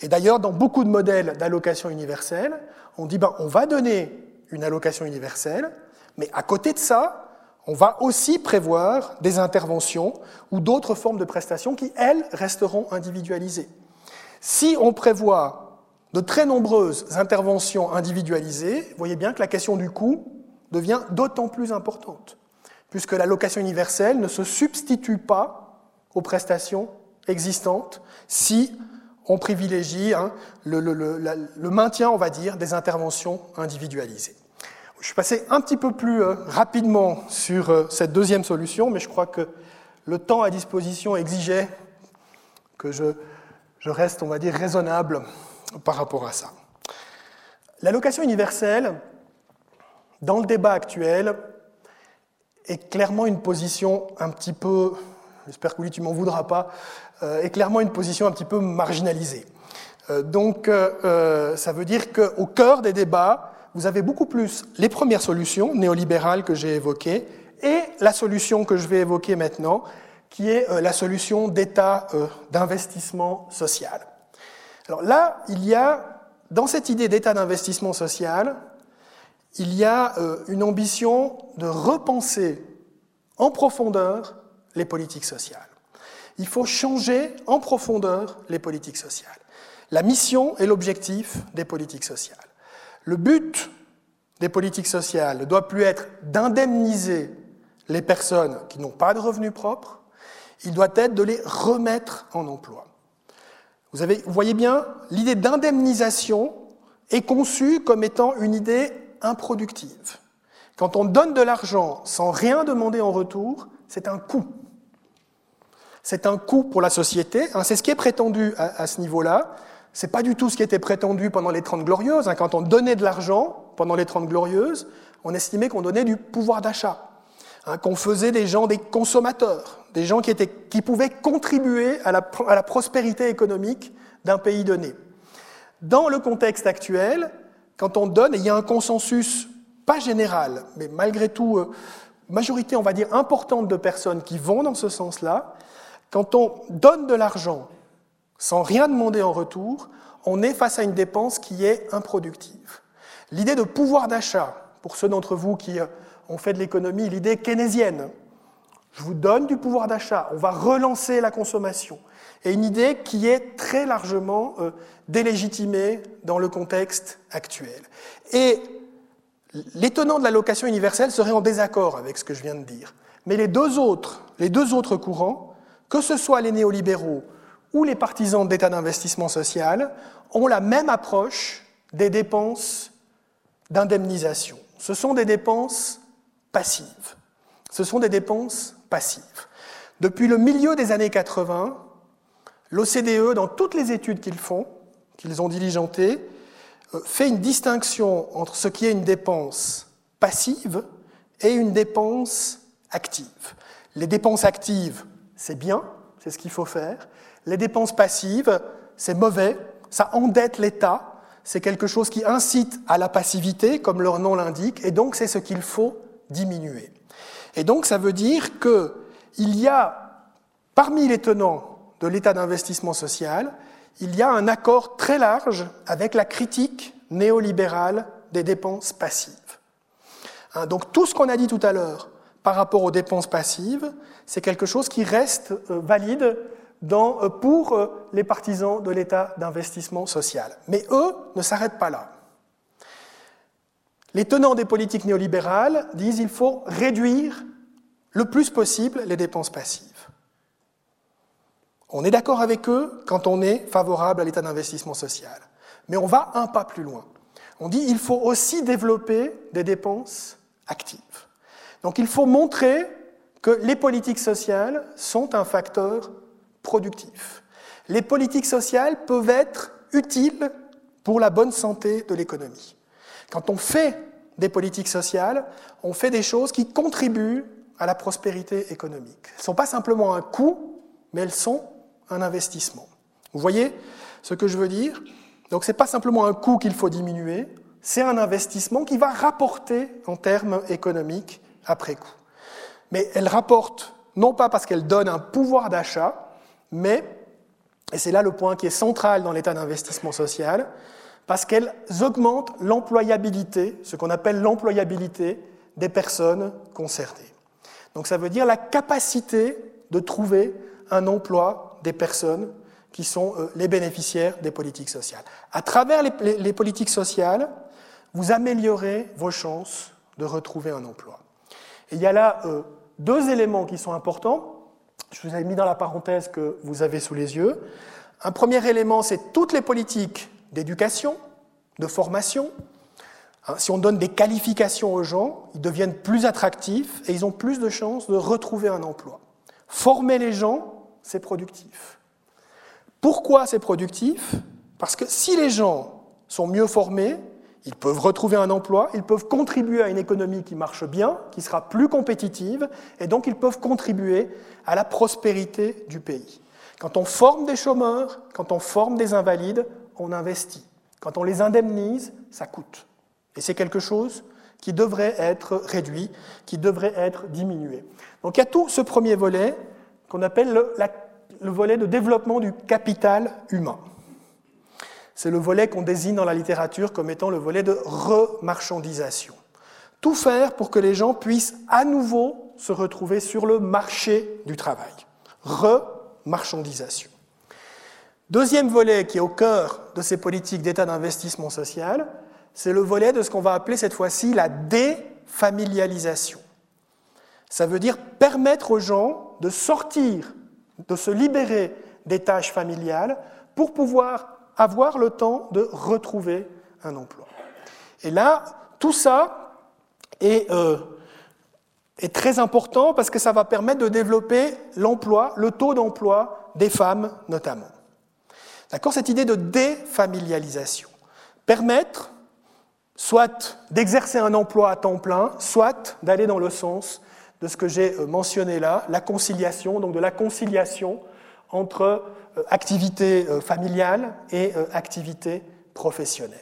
Et d'ailleurs, dans beaucoup de modèles d'allocation universelle, on dit ben, on va donner une allocation universelle, mais à côté de ça, on va aussi prévoir des interventions ou d'autres formes de prestations qui, elles, resteront individualisées. Si on prévoit de très nombreuses interventions individualisées, vous voyez bien que la question du coût devient d'autant plus importante puisque l'allocation universelle ne se substitue pas aux prestations existantes si on privilégie hein, le, maintien, on va dire, des interventions individualisées. Je suis passé un petit peu plus euh, rapidement sur euh, cette deuxième solution, mais je crois que le temps à disposition exigeait que je, je reste, on va dire, raisonnable par rapport à ça. L'allocation universelle, dans le débat actuel, est clairement une position un petit peu, j'espère que oui, tu m'en voudras pas, euh, est clairement une position un petit peu marginalisée. Euh, donc, euh, ça veut dire qu'au cœur des débats, vous avez beaucoup plus les premières solutions néolibérales que j'ai évoquées et la solution que je vais évoquer maintenant, qui est la solution d'état d'investissement social. Alors là, il y a dans cette idée d'état d'investissement social, il y a euh, une ambition de repenser en profondeur les politiques sociales. Il faut changer en profondeur les politiques sociales. La mission et l'objectif des politiques sociales. Le but des politiques sociales ne doit plus être d'indemniser les personnes qui n'ont pas de revenus propres, il doit être de les remettre en emploi. Vous, avez, vous voyez bien, l'idée d'indemnisation est conçue comme étant une idée improductive. Quand on donne de l'argent sans rien demander en retour, c'est un coût. C'est un coût pour la société. Hein, c'est ce qui est prétendu à, ce niveau-là. C'est pas du tout ce qui était prétendu pendant les Trente Glorieuses. Hein. Quand on donnait de l'argent pendant les Trente Glorieuses, on estimait qu'on donnait du pouvoir d'achat, hein, qu'on faisait des gens des consommateurs, des gens qui, étaient, qui pouvaient contribuer à la, à la prospérité économique d'un pays donné. Dans le contexte actuel, quand on donne, et il y a un consensus, pas général, mais malgré tout, euh, majorité, on va dire, importante de personnes qui vont dans ce sens-là, quand on donne de l'argent sans rien demander en retour, on est face à une dépense qui est improductive. L'idée de pouvoir d'achat, pour ceux d'entre vous qui euh, ont fait de l'économie, l'idée keynésienne, je vous donne du pouvoir d'achat, on va relancer la consommation, et une idée qui est très largement euh, délégitimée dans le contexte actuel. Et l'étonnant de la location universelle serait en désaccord avec ce que je viens de dire. Mais les deux autres, les deux autres courants, que ce soit les néolibéraux ou les partisans d'état d'investissement social, ont la même approche des dépenses d'indemnisation. Ce sont des dépenses passives. Ce sont des dépenses Depuis le milieu des années 80, l'OCDE, dans toutes les études qu'ils font, qu'ils ont diligentées, euh, fait une distinction entre ce qui est une dépense passive et une dépense active. Les dépenses actives, c'est bien, c'est ce qu'il faut faire. Les dépenses passives, c'est mauvais, ça endette l'État, c'est quelque chose qui incite à la passivité, comme leur nom l'indique, et donc c'est ce qu'il faut diminuer. Et donc ça veut dire qu'il y a, parmi les tenants de l'état d'investissement social, il y a un accord très large avec la critique néolibérale des dépenses passives. Hein, donc tout ce qu'on a dit tout à l'heure par rapport aux dépenses passives, c'est quelque chose qui reste euh, valide euh, pour euh, les partisans de l'état d'investissement social. Mais eux ne s'arrêtent pas là. Les tenants des politiques néolibérales disent qu'il faut réduire le plus possible les dépenses passives. On est d'accord avec eux quand on est favorable à l'état d'investissement social. Mais on va un pas plus loin. On dit qu'il faut aussi développer des dépenses actives. Donc il faut montrer que les politiques sociales sont un facteur productif. Les politiques sociales peuvent être utiles pour la bonne santé de l'économie. Des politiques sociales, on fait des choses qui contribuent à la prospérité économique. Elles ne sont pas simplement un coût, mais elles sont un investissement. Vous voyez ce que je veux dire? Donc ce n'est pas simplement un coût qu'il faut diminuer, c'est un investissement qui va rapporter en termes économiques après coup. Mais elle rapporte non pas parce qu'elle donne un pouvoir d'achat, mais, et c'est là le point qui est central dans l'état d'investissement social, parce qu'elles augmentent l'employabilité, ce qu'on appelle l'employabilité des personnes concernées. Donc ça veut dire la capacité de trouver un emploi des personnes qui sont euh, les bénéficiaires des politiques sociales. À travers les, politiques sociales, vous améliorez vos chances de retrouver un emploi. Et il y a là euh, deux éléments qui sont importants. Je vous ai mis dans la parenthèse que vous avez sous les yeux. Un premier élément, c'est toutes les politiques d'éducation, de formation. Hein, si on donne des qualifications aux gens, ils deviennent plus attractifs et ils ont plus de chances de retrouver un emploi. Former les gens, c'est productif. Pourquoi c'est productif? Parce que si les gens sont mieux formés, ils peuvent retrouver un emploi, ils peuvent contribuer à une économie qui marche bien, qui sera plus compétitive, et donc ils peuvent contribuer à la prospérité du pays. Quand on forme des chômeurs, quand on forme des invalides, on investit. Quand on les indemnise, ça coûte. Et c'est quelque chose qui devrait être réduit, qui devrait être diminué. Donc il y a tout ce premier volet qu'on appelle le, le volet de développement du capital humain. C'est le volet qu'on désigne dans la littérature comme étant le volet de remarchandisation. Tout faire pour que les gens puissent à nouveau se retrouver sur le marché du travail. Remarchandisation. Deuxième volet qui est au cœur de ces politiques d'État d'investissement social, c'est le volet de ce qu'on va appeler cette fois-ci la défamilialisation. Ça veut dire permettre aux gens de sortir, de se libérer des tâches familiales pour pouvoir avoir le temps de retrouver un emploi. Et là, tout ça est, euh, est très important parce que ça va permettre de développer l'emploi, le taux d'emploi des femmes notamment. D'accord Cette idée de défamilialisation. Permettre soit d'exercer un emploi à temps plein, soit d'aller dans le sens de ce que j'ai euh, mentionné là, la conciliation, donc de la conciliation entre euh, activité euh, familiale et activité professionnelle.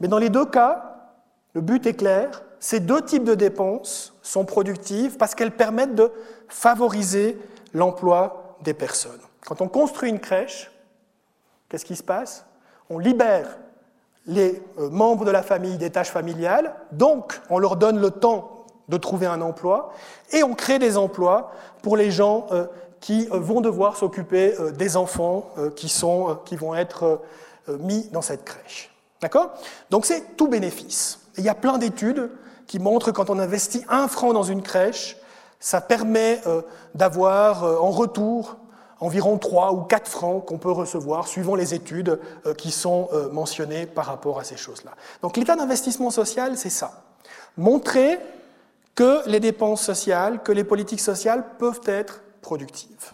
Mais dans les deux cas, le but est clair, ces deux types de dépenses sont productives parce qu'elles permettent de favoriser l'emploi des personnes. Quand on construit une crèche, qu'est-ce qui se passe? On libère les membres de la famille des tâches familiales, donc on leur donne le temps de trouver un emploi, et on crée des emplois pour les gens qui euh, vont devoir s'occuper euh, des enfants euh, qui vont être mis dans cette crèche. D'accord? Donc c'est tout bénéfice. il y a plein d'études qui montrent que quand on investit un franc dans une crèche, ça permet d'avoir en retour environ 3 ou 4 francs qu'on peut recevoir suivant les études qui sont mentionnées par rapport à ces choses-là. Donc l'état d'investissement social, c'est ça. Montrer que les dépenses sociales, que les politiques sociales peuvent être productive.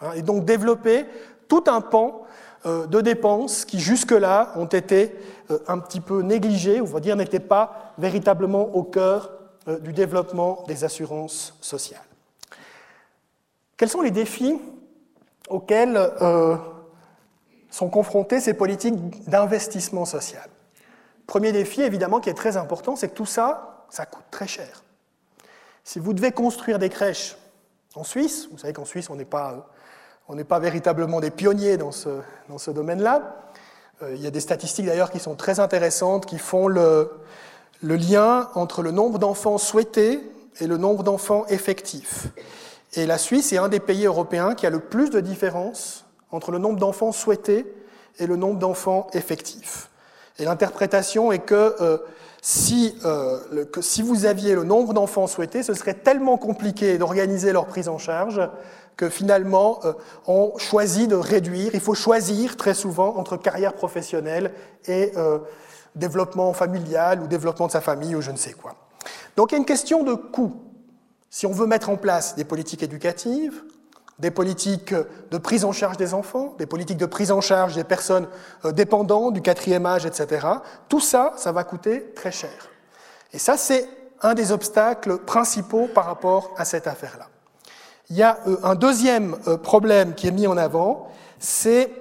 Hein, et donc développer tout un pan euh, de dépenses qui jusque-là ont été euh, un petit peu négligées, on va dire n'étaient pas véritablement au cœur euh, du développement des assurances sociales. Quels sont les défis auxquels sont confrontées ces politiques d'investissement social Premier défi, évidemment, qui est très important, c'est que tout ça, ça coûte très cher. Si vous devez construire des crèches en Suisse. Vous savez qu'en Suisse, on n'est pas, pas, véritablement des pionniers dans ce, dans ce domaine-là. Euh, il y a des statistiques d'ailleurs qui sont très intéressantes, qui font le, le lien entre le nombre d'enfants souhaités et le nombre d'enfants effectifs. Et la Suisse est un des pays européens qui a le plus de différence entre le nombre d'enfants souhaités et le nombre d'enfants effectifs. Et l'interprétation est que euh, si, euh, que si vous aviez le nombre d'enfants souhaités, ce serait tellement compliqué d'organiser leur prise en charge que finalement, euh, on choisit de réduire. Il faut choisir très souvent entre carrière professionnelle et euh, développement familial ou développement de sa famille ou je ne sais quoi. Donc il y a une question de coût. Si on veut mettre en place des politiques éducatives, des politiques de prise en charge des enfants, des politiques de prise en charge des personnes euh, dépendantes, du quatrième âge, etc. Tout ça, ça va coûter très cher. Et ça, c'est un des obstacles principaux par rapport à cette affaire-là. Il y a euh, un deuxième euh, problème qui est mis en avant, c'est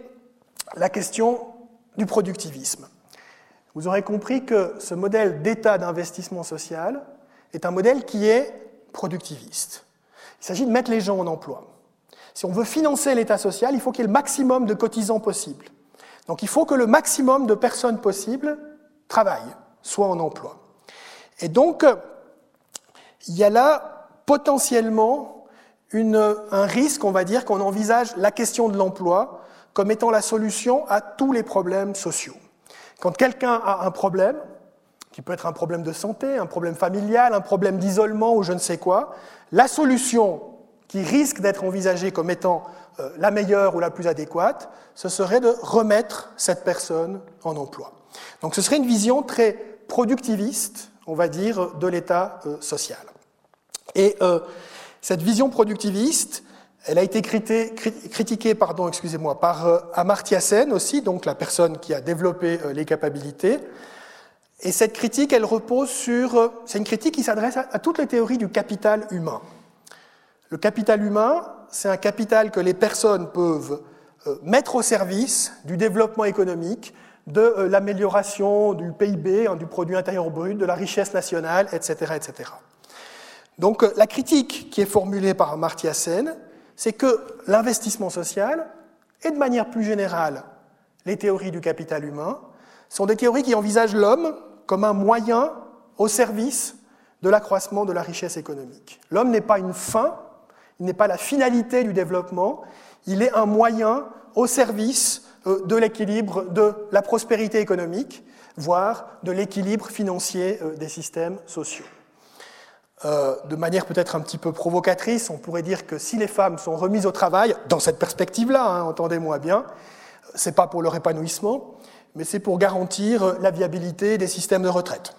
la question du productivisme. Vous aurez compris que ce modèle d'État d'investissement social est un modèle qui est productiviste. Il s'agit de mettre les gens en emploi. Si on veut financer l'État social, il faut qu'il y ait le maximum de cotisants possible. Donc il faut que le maximum de personnes possibles travaillent, soient en emploi. Et donc, il y a là potentiellement un risque, on va dire, qu'on envisage la question de l'emploi comme étant la solution à tous les problèmes sociaux. Quand quelqu'un a un problème, qui peut être un problème de santé, un problème familial, un problème d'isolement ou je ne sais quoi, la solution qui risque d'être envisagée comme étant euh, la meilleure ou la plus adéquate, ce serait de remettre cette personne en emploi. Donc ce serait une vision très productiviste, on va dire, de l'État euh, social. Et euh, cette vision productiviste, elle a été critiquée pardon, excusez-moi, par Amartya Sen aussi, donc la personne qui a développé les capacités. Et cette critique, elle repose sur... C'est une critique qui s'adresse à toutes les théories du capital humain. Le capital humain, c'est un capital que les personnes peuvent euh, mettre au service du développement économique, de euh, l'amélioration du PIB, hein, du produit intérieur brut, de la richesse nationale, etc. etc. Donc euh, la critique qui est formulée par Amartya Sen, c'est que l'investissement social et de manière plus générale les théories du capital humain sont des théories qui envisagent l'homme comme un moyen au service de l'accroissement de la richesse économique. L'homme n'est pas une fin, il n'est pas la finalité du développement, il est un moyen au service euh, de l'équilibre de la prospérité économique, voire de l'équilibre financier euh, des systèmes sociaux. Euh, de manière peut-être un petit peu provocatrice, on pourrait dire que si les femmes sont remises au travail, dans cette perspective-là, hein, entendez-moi bien, c'est pas pour leur épanouissement, mais c'est pour garantir la viabilité des systèmes de retraite.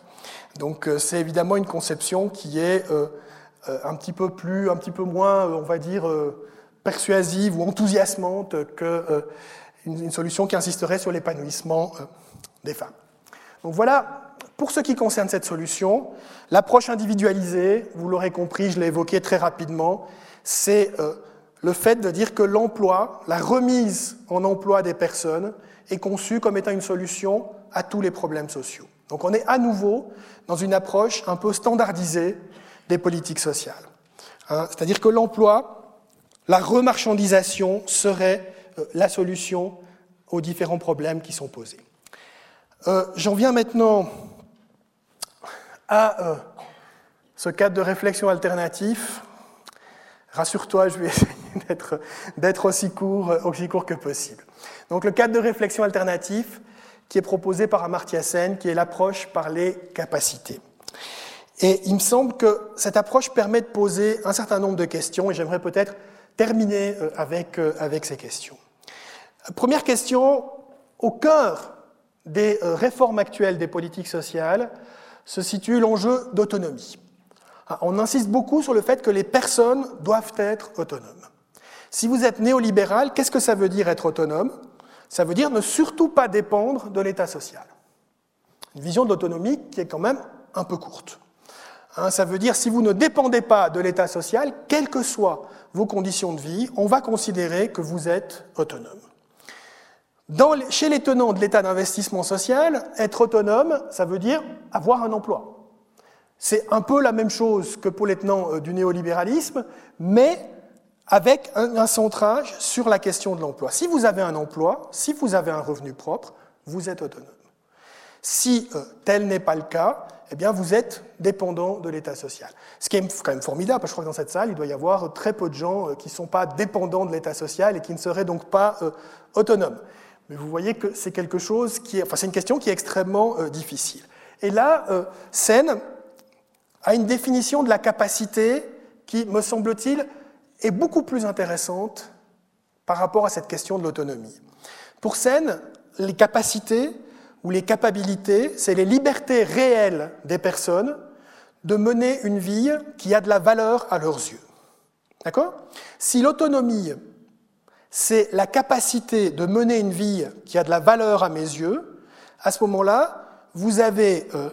Donc c'est évidemment une conception qui est un petit peu plus, un petit peu moins, on va dire, persuasive ou enthousiasmante qu'une une solution qui insisterait sur l'épanouissement des femmes. Donc voilà, pour ce qui concerne cette solution, l'approche individualisée, vous l'aurez compris, je l'ai évoqué très rapidement, c'est euh, le fait de dire que l'emploi, la remise en emploi des personnes, est conçue comme étant une solution à tous les problèmes sociaux. Donc on est à nouveau dans une approche un peu standardisée des politiques sociales. Hein. C'est-à-dire que l'emploi, la remarchandisation serait euh, la solution aux différents problèmes qui sont posés. Euh, j'en viens maintenant à euh, ce cadre de réflexion alternatif. Rassure-toi, je vais essayer d'être aussi court, aussi court que possible. Donc le cadre de réflexion alternatif qui est proposé par Amartya Sen, qui est l'approche par les capacités. Et il me semble que cette approche permet de poser un certain nombre de questions, et j'aimerais peut-être terminer euh, avec, avec ces questions. Première question, au cœur des euh, réformes actuelles des politiques sociales se situe l'enjeu d'autonomie. Ah, on insiste beaucoup sur le fait que les personnes doivent être autonomes. Si vous êtes néolibéral, qu'est-ce que ça veut dire être autonome? Ça veut dire ne surtout pas dépendre de l'État social. Une vision de l'autonomie qui est quand même un peu courte. Hein, ça veut dire si vous ne dépendez pas de l'État social, quelles que soient vos conditions de vie, on va considérer que vous êtes autonome chez les tenants de l'état d'investissement social, être autonome, ça veut dire avoir un emploi. C'est un peu la même chose que pour les tenants euh, du néolibéralisme, mais avec un, centrage sur la question de l'emploi. Si vous avez un emploi, si vous avez un revenu propre, vous êtes autonome. Si euh, tel n'est pas le cas, eh bien vous êtes dépendant de l'État social. Ce qui est quand même formidable, parce que je crois que dans cette salle, il doit y avoir très peu de gens euh, qui ne sont pas dépendants de l'État social et qui ne seraient donc pas autonomes. Mais vous voyez que c'est quelque chose qui enfin, c'est une question qui est extrêmement euh, difficile. Et là, euh, Sen a une définition de la capacité qui, me semble-t-il, est beaucoup plus intéressante par rapport à cette question de l'autonomie. Pour Sen, les capacités ou les capabilités, c'est les libertés réelles des personnes de mener une vie qui a de la valeur à leurs yeux. D'accord? Si l'autonomie c'est la capacité de mener une vie qui a de la valeur à mes yeux, à ce moment-là, vous avez euh,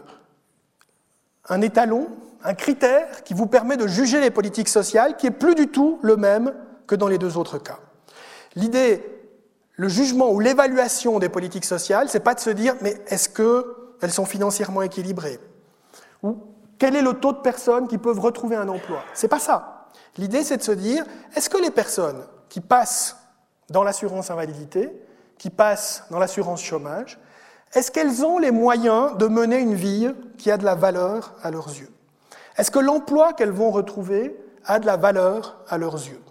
un étalon, un critère qui vous permet de juger les politiques sociales qui est plus du tout le même que dans les deux autres cas. L'idée, le jugement ou l'évaluation des politiques sociales, c'est pas de se dire mais est-ce qu'elles sont financièrement équilibrées? Ou quel est le taux de personnes qui peuvent retrouver un emploi? C'est pas ça. L'idée, c'est de se dire est-ce que les personnes qui passent dans l'assurance invalidité, qui passent dans l'assurance chômage, est-ce qu'elles ont les moyens de mener une vie qui a de la valeur à leurs yeux? Est-ce que l'emploi qu'elles vont retrouver a de la valeur à leurs yeux?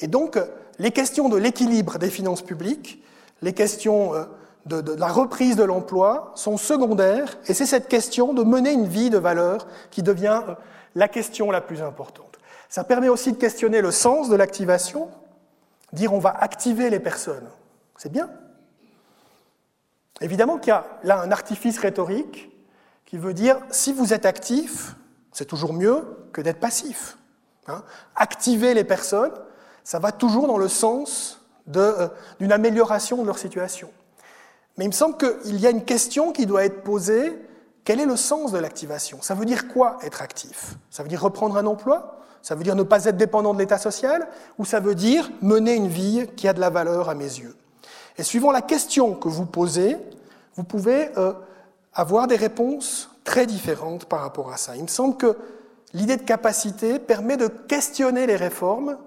Et donc, les questions de l'équilibre des finances publiques, les questions euh, de, la reprise de l'emploi sont secondaires, et c'est cette question de mener une vie de valeur qui devient euh, la question la plus importante. Ça permet aussi de questionner le sens de l'activation, dire on va activer les personnes, c'est bien. Évidemment qu'il y a là un artifice rhétorique qui veut dire si vous êtes actif, c'est toujours mieux que d'être passif. Hein. Activer les personnes, ça va toujours dans le sens euh, d'une amélioration de leur situation. Mais il me semble qu'il y a une question qui doit être posée. Quel est le sens de l'activation? Ça veut dire quoi être actif? Ça veut dire reprendre un emploi? Ça veut dire ne pas être dépendant de l'état social? Ou ça veut dire mener une vie qui a de la valeur à mes yeux? Et suivant la question que vous posez, vous pouvez euh, avoir des réponses très différentes par rapport à ça. Il me semble que l'idée de capacité permet de questionner les réformes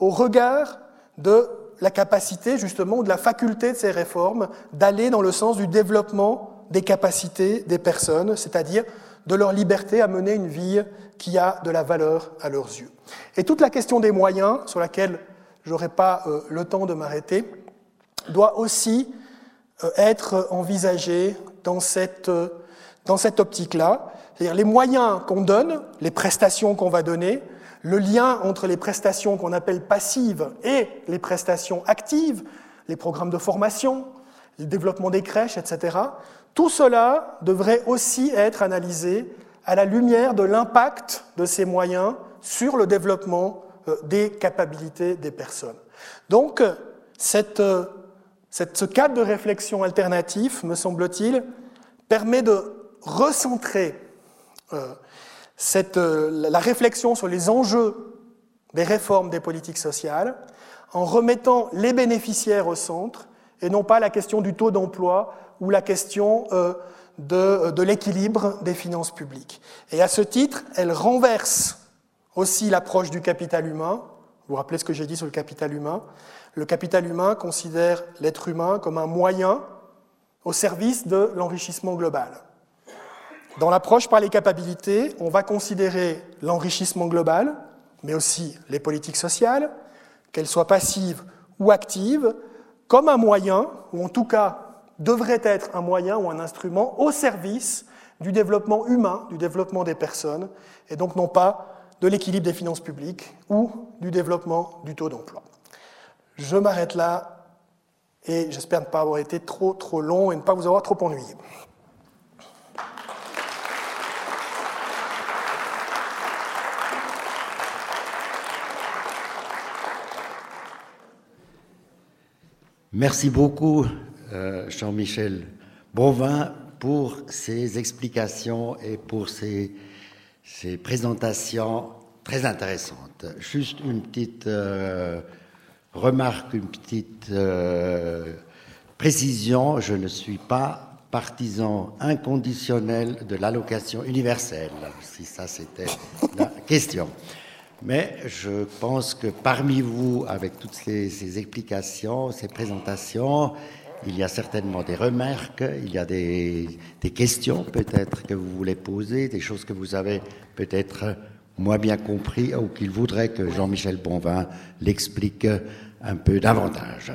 au regard de la capacité justement, de la faculté de ces réformes d'aller dans le sens du développement des capacités des personnes, c'est-à-dire de leur liberté à mener une vie qui a de la valeur à leurs yeux. Et toute la question des moyens, sur laquelle je n'aurai pas euh, le temps de m'arrêter, doit aussi euh, être envisagée dans cette, euh, dans cette optique-là. C'est-à-dire les moyens qu'on donne, les prestations qu'on va donner, le lien entre les prestations qu'on appelle passives et les prestations actives, les programmes de formation, le développement des crèches, etc., tout cela devrait aussi être analysé à la lumière de l'impact de ces moyens sur le développement euh, des capacités des personnes. Donc, euh, cette, ce cadre de réflexion alternatif, me semble-t-il, permet de recentrer euh, cette, la réflexion sur les enjeux des réformes des politiques sociales en remettant les bénéficiaires au centre et non pas la question du taux d'emploi ou la question euh, de, de l'équilibre des finances publiques. Et à ce titre, elle renverse aussi l'approche du capital humain. Vous vous rappelez ce que j'ai dit sur le capital humain? Le capital humain considère l'être humain comme un moyen au service de l'enrichissement global. Dans l'approche par les capacités, on va considérer l'enrichissement global, mais aussi les politiques sociales, qu'elles soient passives ou actives, comme un moyen, ou en tout cas devrait être un moyen ou un instrument au service du développement humain, du développement des personnes, et donc non pas de l'équilibre des finances publiques ou du développement du taux d'emploi. Je m'arrête là et j'espère ne pas avoir été trop trop long et ne pas vous avoir trop ennuyé. Merci beaucoup, euh, Jean-Michel Bonvin, pour ces explications et pour ces, présentations très intéressantes. Juste une petite euh, remarque, une petite euh, précision. Je ne suis pas partisan inconditionnel de l'allocation universelle, si ça c'était la question. Mais je pense que parmi vous, avec toutes ces, explications, ces présentations, il y a certainement des remarques, il y a des, questions peut-être que vous voulez poser, des choses que vous avez peut-être moins bien compris ou qu'il voudrait que Jean-Michel Bonvin l'explique un peu davantage.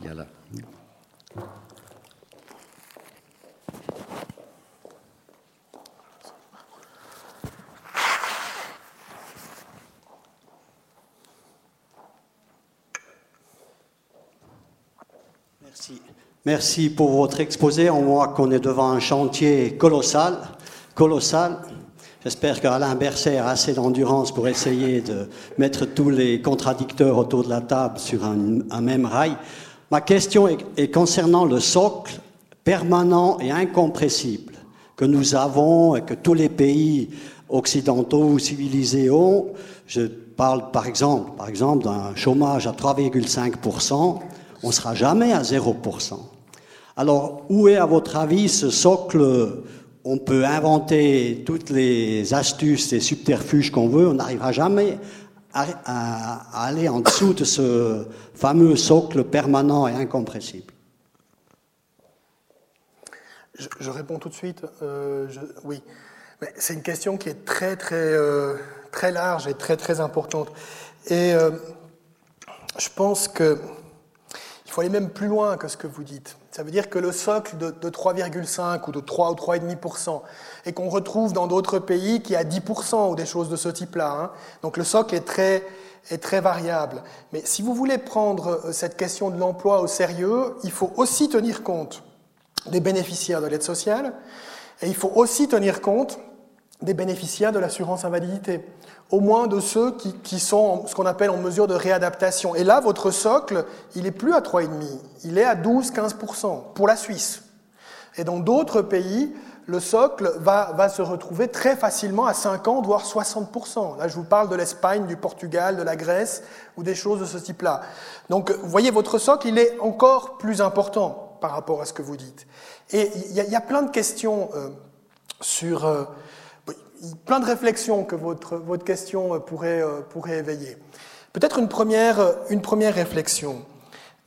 Il y a là. Merci pour votre exposé. On voit qu'on est devant un chantier colossal, colossal. J'espère qu'Alain Berset a assez d'endurance pour essayer de mettre tous les contradicteurs autour de la table sur un, même rail. Ma question est, concernant le socle permanent et incompressible que nous avons et que tous les pays occidentaux ou civilisés ont. Je parle par exemple, par exemple d'un chômage à 3,5%. On ne sera jamais à 0%. Alors, où est, à votre avis, ce socle On peut inventer toutes les astuces et subterfuges qu'on veut, on n'arrivera jamais à, aller en dessous de ce fameux socle permanent et incompressible. Je, réponds tout de suite. Euh, oui, c'est une question qui est très très euh, très large et très très importante. Et euh, je pense que faut aller même plus loin que ce que vous dites. Ça veut dire que le socle de, 3,5 ou de 3 ou 3,5% et qu'on retrouve dans d'autres pays qui a 10% ou des choses de ce type-là. Hein. Donc le socle est très, est très variable. Mais si vous voulez prendre euh, cette question de l'emploi au sérieux, il faut aussi tenir compte des bénéficiaires de l'aide sociale et il faut aussi tenir compte des bénéficiaires de l'assurance invalidité au moins de ceux qui, sont ce qu'on appelle en mesure de réadaptation. Et là, votre socle, il est plus à 3,5, il est à 12-15% pour la Suisse. Et dans d'autres pays, le socle va, va, se retrouver très facilement à 50, voire 60%. Là, je vous parle de l'Espagne, du Portugal, de la Grèce, ou des choses de ce type-là. Donc, vous voyez, votre socle, il est encore plus important par rapport à ce que vous dites. Et il y, a plein de questions euh, sur... Euh, plein de réflexions que votre, votre question pourrait, euh, pourrait éveiller. Peut-être une première, une première réflexion.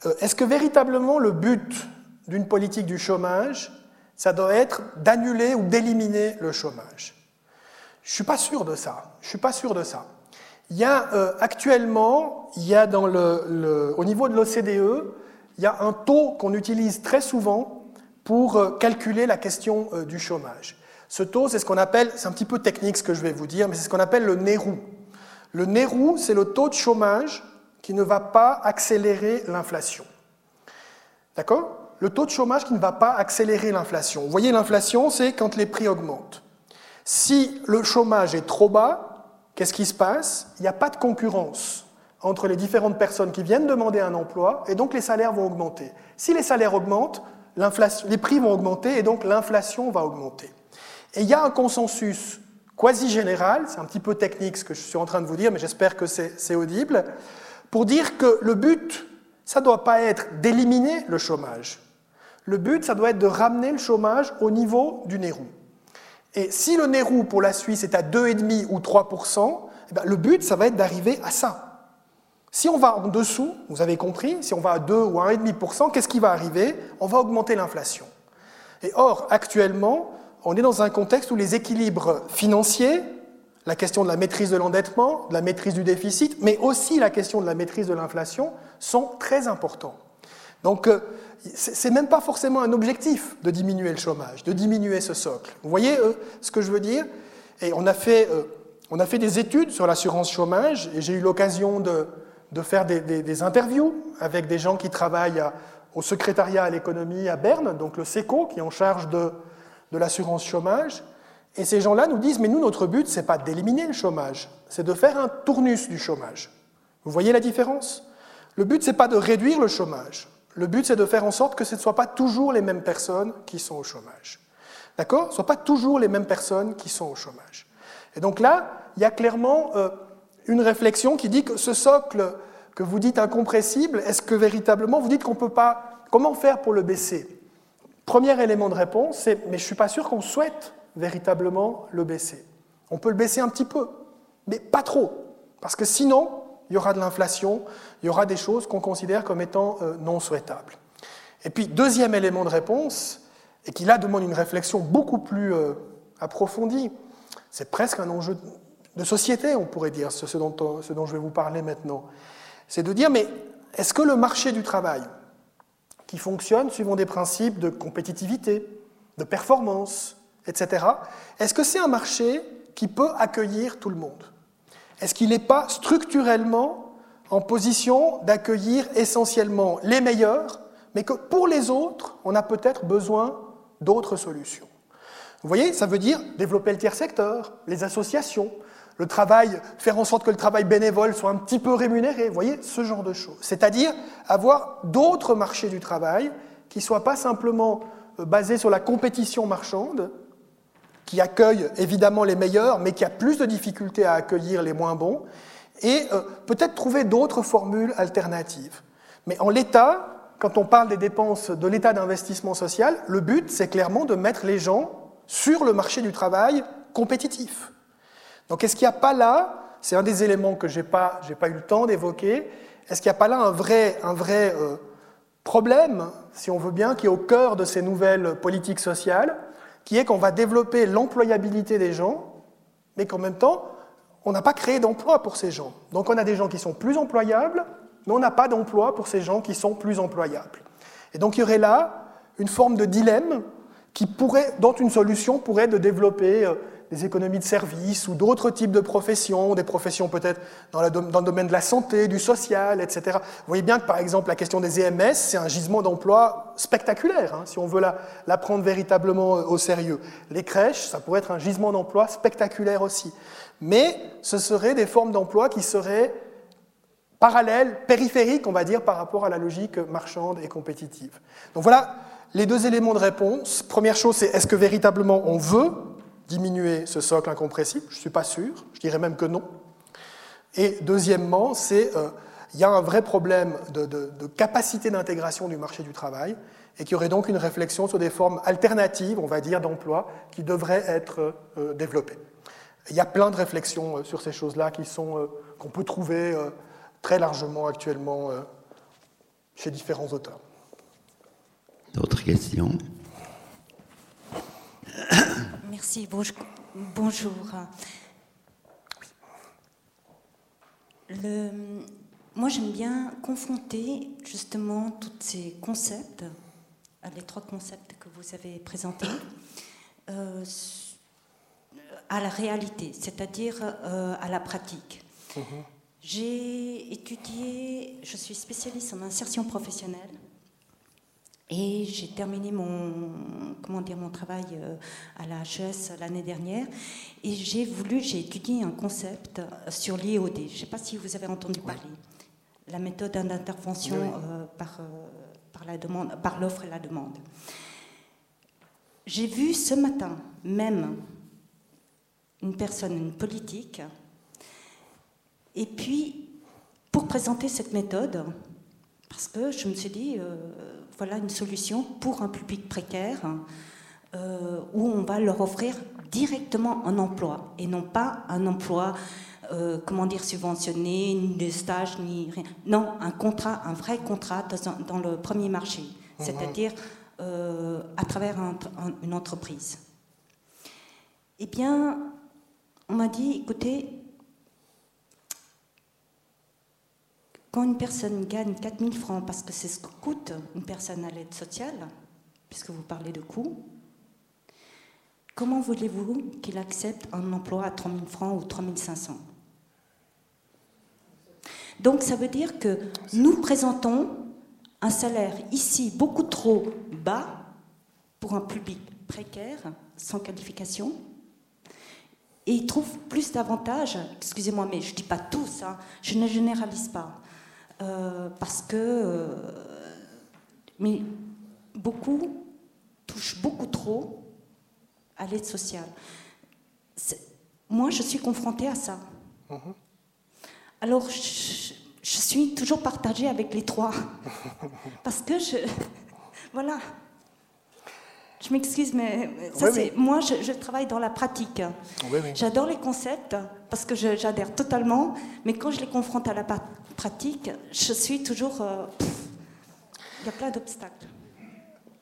euh, est-ce que véritablement le but d'une politique du chômage, ça doit être d'annuler ou d'éliminer le chômage? Je ne suis pas sûr de ça. Je suis pas sûr de ça. Il y a euh, actuellement, il y a dans le, au niveau de l'OCDE, il y a un taux qu'on utilise très souvent pour euh, calculer la question du chômage. Ce taux, c'est ce qu'on appelle, c'est un petit peu technique ce que je vais vous dire, mais c'est ce qu'on appelle le NERU. Le NERU, c'est le taux de chômage qui ne va pas accélérer l'inflation. D'accord? Le taux de chômage qui ne va pas accélérer l'inflation. Vous voyez, l'inflation, c'est quand les prix augmentent. Si le chômage est trop bas, qu'est-ce qui se passe? Il n'y a pas de concurrence entre les différentes personnes qui viennent demander un emploi, et donc les salaires vont augmenter. Si les salaires augmentent, les prix vont augmenter, et donc l'inflation va augmenter. Et il y a un consensus quasi général, c'est un petit peu technique ce que je suis en train de vous dire, mais j'espère que c'est audible, pour dire que le but, ça ne doit pas être d'éliminer le chômage. Le but, ça doit être de ramener le chômage au niveau du Nérou. Et si le Nérou pour la Suisse est à 2,5 ou 3 eh ben, le but, ça va être d'arriver à ça. Si on va en dessous, vous avez compris, si on va à 2 ou à 1,5% qu'est-ce qui va arriver? On va augmenter l'inflation. Et or, actuellement, on est dans un contexte où les équilibres financiers, la question de la maîtrise de l'endettement, de la maîtrise du déficit, mais aussi la question de la maîtrise de l'inflation sont très importants. Donc, euh, ce n'est même pas forcément un objectif de diminuer le chômage, de diminuer ce socle. Vous voyez euh, ce que je veux dire? Et on a, fait, euh, on a fait des études sur l'assurance chômage, et j'ai eu l'occasion de, faire des, interviews avec des gens qui travaillent au secrétariat à l'économie à Berne, donc le SECO, qui est en charge de de l'assurance chômage. Et ces gens-là nous disent, mais nous, notre but, ce n'est pas d'éliminer le chômage, c'est de faire un tournus du chômage. Vous voyez la différence? Le but, ce n'est pas de réduire le chômage. Le but, c'est de faire en sorte que ce ne soient pas toujours les mêmes personnes qui sont au chômage. D'accord? Ce ne soient pas toujours les mêmes personnes qui sont au chômage. Et donc là, il y a clairement euh, une réflexion qui dit que ce socle que vous dites incompressible, est-ce que véritablement vous dites qu'on ne peut pas... Comment faire pour le baisser? Premier élément de réponse, c'est mais je ne suis pas sûr qu'on souhaite véritablement le baisser. On peut le baisser un petit peu, mais pas trop, parce que sinon, il y aura de l'inflation, il y aura des choses qu'on considère comme étant euh, non souhaitables. Et puis, deuxième élément de réponse, et qui là demande une réflexion beaucoup plus euh, approfondie, c'est presque un enjeu de société, on pourrait dire, ce dont, ce dont je vais vous parler maintenant. C'est de dire, mais est-ce que le marché du travail, qui fonctionnent suivant des principes de compétitivité, de performance, etc. Est-ce que c'est un marché qui peut accueillir tout le monde? Est-ce qu'il n'est pas structurellement en position d'accueillir essentiellement les meilleurs, mais que pour les autres, on a peut-être besoin d'autres solutions? Vous voyez, ça veut dire développer le tiers secteur, les associations, le travail, faire en sorte que le travail bénévole soit un petit peu rémunéré, vous voyez, ce genre de choses. C'est-à-dire avoir d'autres marchés du travail qui ne soient pas simplement euh, basés sur la compétition marchande, qui accueillent évidemment les meilleurs, mais qui a plus de difficultés à accueillir les moins bons, et euh, peut-être trouver d'autres formules alternatives. Mais en l'état, quand on parle des dépenses de l'état d'investissement social, le but, c'est clairement de mettre les gens sur le marché du travail compétitif. Donc est-ce qu'il n'y a pas là, c'est un des éléments que je n'ai pas, eu le temps d'évoquer, est-ce qu'il n'y a pas là un vrai, euh, problème, si on veut bien, qui est au cœur de ces nouvelles politiques sociales, qui est qu'on va développer l'employabilité des gens, mais qu'en même temps, on n'a pas créé d'emploi pour ces gens. Donc on a des gens qui sont plus employables, mais on n'a pas d'emploi pour ces gens qui sont plus employables. Et donc il y aurait là une forme de dilemme dont une solution pourrait de développer euh, des économies de services ou d'autres types de professions, des professions peut-être dans, le domaine de la santé, du social, etc. Vous voyez bien que par exemple la question des EMS, c'est un gisement d'emploi spectaculaire, hein, si on veut la, la, prendre véritablement au sérieux. Les crèches, ça pourrait être un gisement d'emploi spectaculaire aussi. Mais ce seraient des formes d'emploi qui seraient parallèles, périphériques, on va dire, par rapport à la logique marchande et compétitive. Donc voilà les deux éléments de réponse. Première chose, c'est est-ce que véritablement on veut diminuer ce socle incompressible Je ne suis pas sûr, je dirais même que non. Et deuxièmement, c'est euh, il y a un vrai problème de, capacité d'intégration du marché du travail et qu'il y aurait donc une réflexion sur des formes alternatives, on va dire, d'emploi qui devraient être euh, développées. Il y a plein de réflexions euh, sur ces choses-là qu'on peut trouver très largement actuellement chez différents auteurs. D'autres questions? Merci, bonjour. Le, moi, j'aime bien confronter justement tous ces concepts, les trois concepts que vous avez présentés, euh, à la réalité, c'est-à-dire euh, à la pratique. Mhm. J'ai étudié, je suis spécialiste en insertion professionnelle et j'ai terminé mon, comment dire, mon travail euh, à la HES l'année dernière. Et j'ai voulu, j'ai étudié un concept sur l'IOD. Je ne sais pas si vous avez entendu parler. La méthode d'intervention euh, par, euh, par, la demande, par l'offre et la demande. J'ai vu ce matin même une personne, une politique, et puis pour présenter cette méthode, parce que je me suis dit, voilà une solution pour un public précaire euh, où on va leur offrir directement un emploi et non pas un emploi, euh, comment dire, subventionné, ni de stage, ni rien. Non, un contrat, un vrai contrat dans, le premier marché, mhm. c'est-à-dire euh, à travers une entreprise. Eh bien, on m'a dit, écoutez, Quand une personne gagne 4000 francs, parce que c'est ce que coûte une personne à l'aide sociale, puisque vous parlez de coûts, comment voulez-vous qu'il accepte un emploi à 3000 francs ou 3500 Donc ça veut dire que nous présentons un salaire ici beaucoup trop bas pour un public précaire, sans qualification, et ils trouvent plus d'avantages, excusez-moi, mais je ne dis pas tous, je ne généralise pas, euh, parce que euh, mais beaucoup touchent beaucoup trop à l'aide sociale. Moi, je suis confrontée à ça. Mhm. Alors, je, suis toujours partagée avec les trois. Parce que je. Voilà. Je m'excuse, mais ça, c'est, moi, je, travaille dans la pratique. J'adore les concepts parce que j'adhère totalement, mais quand je les confronte à la pratique, je suis toujours. Euh, il y a plein d'obstacles.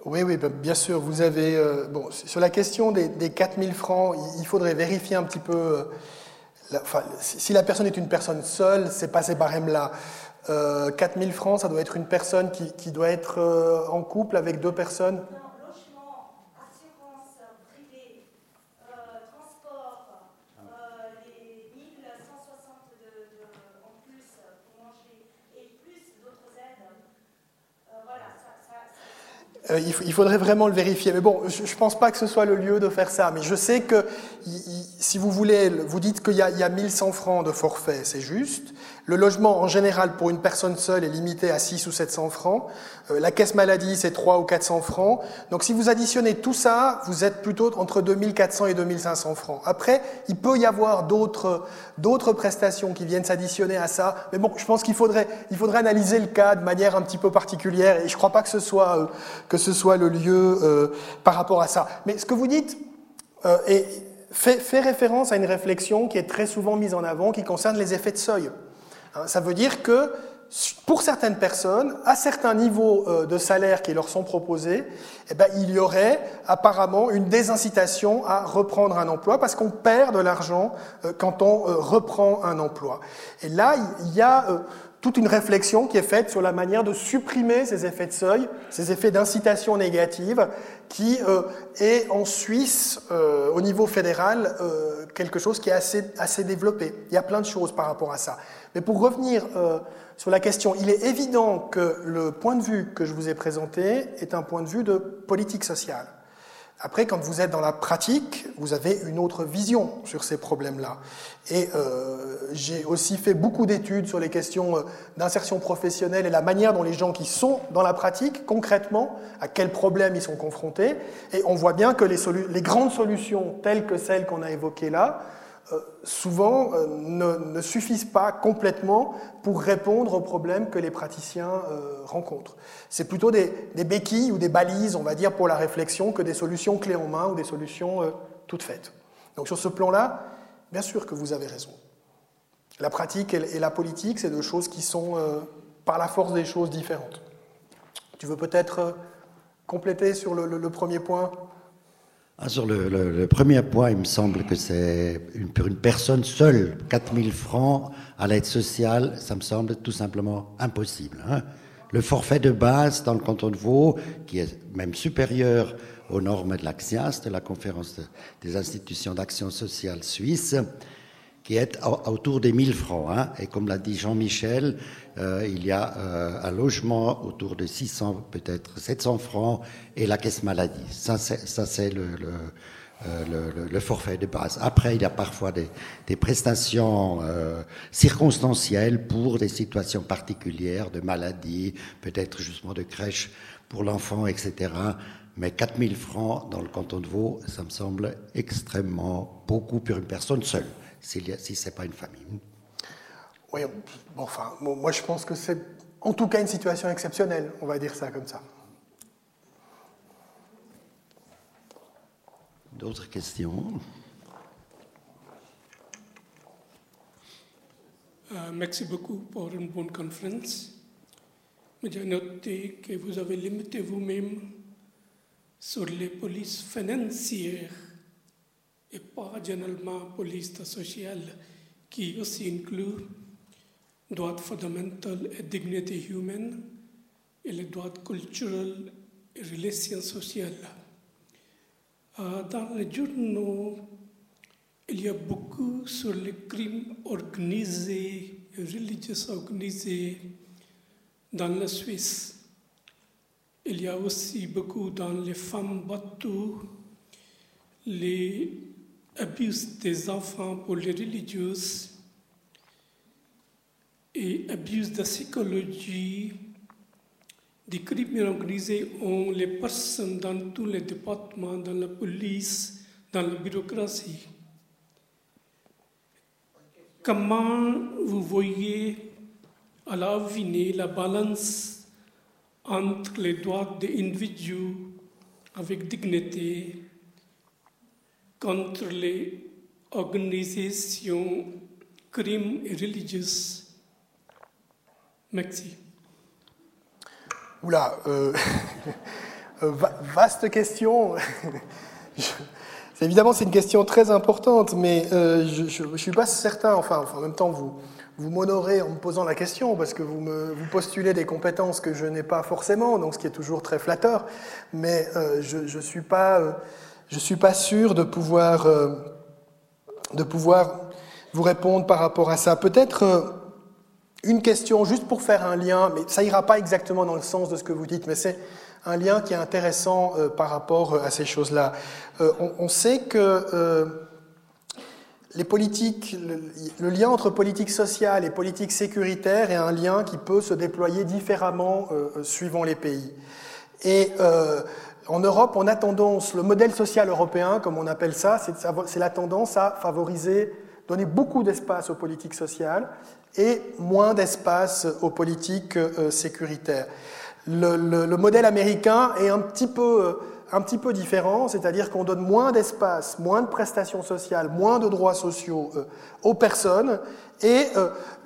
Oui, oui, bah, bien sûr. Vous avez. Euh, bon, sur la question des, des 4000 francs, il faudrait vérifier un petit peu. Euh, enfin, si la personne est une personne seule, c'est pas ces barèmes-là. 4000 francs, ça doit être une personne qui, qui doit être en couple avec deux personnes? Euh, il, faudrait vraiment le vérifier. Mais bon, je ne pense pas que ce soit le lieu de faire ça. Mais je sais que si vous voulez, vous dites qu'il y, y, a 1100 francs de forfait, c'est juste. Le logement, en général, pour une personne seule, est limité à 6 ou 700 francs. Euh, la caisse maladie, c'est 3 ou 400 francs. Donc si vous additionnez tout ça, vous êtes plutôt entre 2400 et 2500 francs. Après, il peut y avoir d'autres, prestations qui viennent s'additionner à ça. Mais bon, je pense qu'il faudrait, il faudrait analyser le cas de manière un petit peu particulière. Et je ne crois pas que ce soit, euh, que ce soit le lieu euh, par rapport à ça. Mais ce que vous dites est, fait, fait référence à une réflexion qui est très souvent mise en avant, qui concerne les effets de seuil. Hein, ça veut dire que pour certaines personnes, à certains niveaux euh, de salaire qui leur sont proposés, eh ben, il y aurait apparemment une désincitation à reprendre un emploi parce qu'on perd de l'argent euh, quand on euh, reprend un emploi. Et là, il y a toute une réflexion qui est faite sur la manière de supprimer ces effets de seuil, ces effets d'incitation négative, qui est en Suisse, au niveau fédéral, quelque chose qui est assez, assez développé. Il y a plein de choses par rapport à ça. Mais pour revenir euh, sur la question, il est évident que le point de vue que je vous ai présenté est un point de vue de politique sociale. Après, quand vous êtes dans la pratique, vous avez une autre vision sur ces problèmes-là. Et euh, j'ai aussi fait beaucoup d'études sur les questions euh, d'insertion professionnelle et la manière dont les gens qui sont dans la pratique, concrètement, à quels problèmes ils sont confrontés. Et on voit bien que les, les grandes solutions, telles que celles qu'on a évoquées là, souvent euh, ne, suffisent pas complètement pour répondre aux problèmes que les praticiens euh, rencontrent. C'est plutôt des, béquilles ou des balises, on va dire, pour la réflexion que des solutions clés en main ou des solutions toutes faites. Donc sur ce plan-là, bien sûr que vous avez raison. La pratique et la politique, c'est deux choses qui sont, par la force des choses, différentes. Tu veux peut-être compléter sur le, premier point? Ah, Sur le, premier point, il me semble que c'est une, pour une personne seule, 4000 francs à l'aide sociale, ça me semble tout simplement impossible. Hein. le forfait de base dans le canton de Vaud, qui est même supérieur aux normes de l'AXIAS, de la Conférence des institutions d'action sociale suisse, qui est autour des 1000 francs. Hein. Et comme l'a dit Jean-Michel, euh, il y a euh, un logement autour de 600, peut-être 700 francs, et la caisse maladie. Ça, c'est le, euh, le, forfait de base. Après, il y a parfois des, des prestations circonstancielles pour des situations particulières de maladie, peut-être justement de crèche pour l'enfant, etc. Mais 4000 francs dans le canton de Vaud, ça me semble extrêmement beaucoup pour une personne seule si ce n'est pas une famille. Oui, bon, enfin, moi je pense que c'est en tout cas une situation exceptionnelle, on va dire ça comme ça. D'autres questions? Euh, Merci beaucoup pour une bonne conférence. J'ai noté que vous avez limité vous-même sur les polices financières et pas généralement police sociale, qui aussi inclut droits fondamentaux et dignité humaine et les droits culturels et relations sociales. Euh, dans les journaux, il y a beaucoup sur les crimes organisés religieux organisés dans la Suisse. Il y a aussi beaucoup dans les femmes battues, les abus des enfants pour les religieuses et abus de psychologie, des crimes organisés ont les personnes dans tous les départements, dans la police, dans la bureaucratie. Comment vous voyez à l'avenir la balance entre les droits des individus avec dignité contre les organisations crimes et religieuses? Oula, euh, vaste question. évidemment, c'est une question très importante, mais euh, je ne suis pas certain, enfin, en même temps, vous, vous m'honorez en me posant la question, parce que vous, me, postulez des compétences que je n'ai pas forcément, donc ce qui est toujours très flatteur, mais euh, je ne suis je ne suis pas sûr de pouvoir, euh, de pouvoir vous répondre par rapport à ça. Peut-être euh, une question, juste pour faire un lien, mais ça ira pas exactement dans le sens de ce que vous dites, mais c'est un lien qui est intéressant euh, par rapport à ces choses-là. On, sait que les politiques, le, lien entre politique sociale et politique sécuritaire est un lien qui peut se déployer différemment suivant les pays. Et en Europe, on a tendance, le modèle social européen, comme on appelle ça, c'est la tendance à favoriser, donner beaucoup d'espace aux politiques sociales et moins d'espace aux politiques euh, sécuritaires. Le, modèle américain est un petit peu, euh, un petit peu différent, c'est-à-dire qu'on donne moins d'espace, moins de prestations sociales, moins de droits sociaux euh, aux personnes, et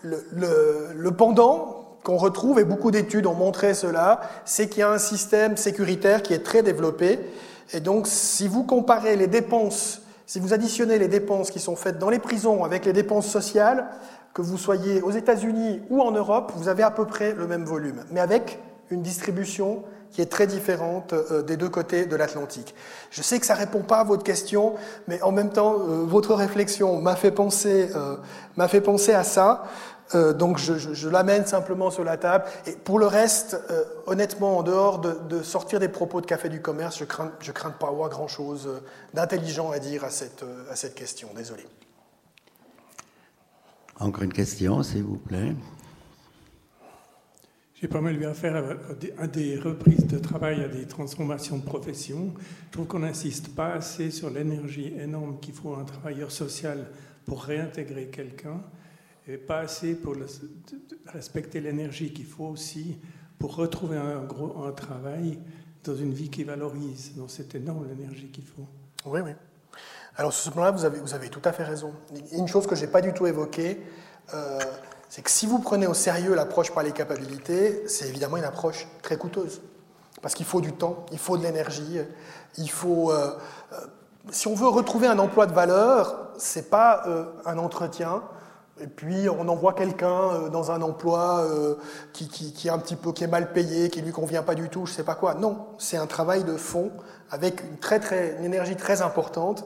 le pendant, qu'on retrouve, et beaucoup d'études ont montré cela, c'est qu'il y a un système sécuritaire qui est très développé. Et donc, si vous comparez les dépenses, si vous additionnez les dépenses qui sont faites dans les prisons avec les dépenses sociales, que vous soyez aux États-Unis ou en Europe, vous avez à peu près le même volume, mais avec une distribution qui est très différente euh, des deux côtés de l'Atlantique. Je sais que ça répond pas à votre question, mais en même temps, euh, votre réflexion m'a fait penser, euh, m'a fait penser à ça. Euh, donc je, l'amène simplement sur la table. Et pour le reste, euh, honnêtement, en dehors de, sortir des propos de Café du Commerce, je crains, je crains de pas avoir grand-chose euh, d'intelligent à dire à cette, à cette question. Désolé. Encore une question, s'il vous plaît. J'ai pas mal eu affaire à des reprises de travail, à des transformations de profession. Je trouve qu'on n'insiste pas assez sur l'énergie énorme qu'il faut à un travailleur social pour réintégrer quelqu'un et pas assez pour respecter l'énergie qu'il faut aussi pour retrouver un, travail dans une vie qui valorise. Donc c'est énorme l'énergie qu'il faut. Oui, oui. Alors sur ce plan-là, vous avez, tout à fait raison. Une chose que je n'ai pas du tout évoquée, euh, c'est que si vous prenez au sérieux l'approche par les capacités, c'est évidemment une approche très coûteuse. Parce qu'il faut du temps, il faut de l'énergie, il faut... Euh, euh, si on veut retrouver un emploi de valeur, ce n'est pas un entretien, et puis on envoie quelqu'un dans un emploi qui, qui, est un petit peu qui est mal payé, qui lui convient pas du tout, je sais pas quoi. Non, c'est un travail de fond avec une, très, très, une énergie très importante.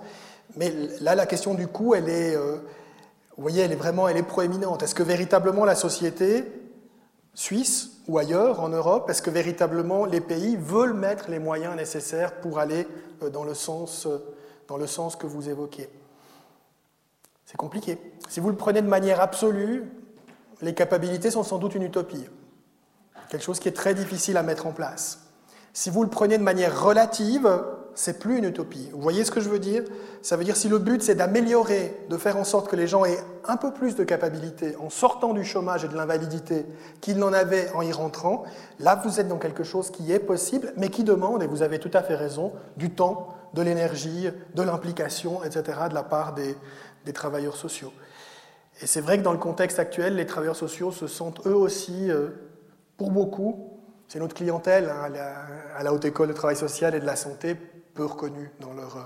Mais là, la question du coût, elle est, vous voyez, elle est vraiment, elle est proéminente. Est-ce que véritablement la société suisse ou ailleurs en Europe Est-ce que véritablement les pays veulent mettre les moyens nécessaires pour aller euh, dans le sens, euh, dans le sens que vous évoquez C'est compliqué. Si vous le prenez de manière absolue, les capacités sont sans doute une utopie, quelque chose qui est très difficile à mettre en place. Si vous le prenez de manière relative, c'est plus une utopie. Vous voyez ce que je veux dire? Ça veut dire si le but c'est d'améliorer, de faire en sorte que les gens aient un peu plus de capacités en sortant du chômage et de l'invalidité qu'ils n'en avaient en y rentrant, là vous êtes dans quelque chose qui est possible, mais qui demande, et vous avez tout à fait raison, du temps, de l'énergie, de l'implication, etc., de la part des, travailleurs sociaux. Et c'est vrai que dans le contexte actuel, les travailleurs sociaux se sentent eux aussi, euh, pour beaucoup, c'est notre clientèle hein, à la Haute École de Travail Social et de la Santé, peu reconnus dans, leur, euh,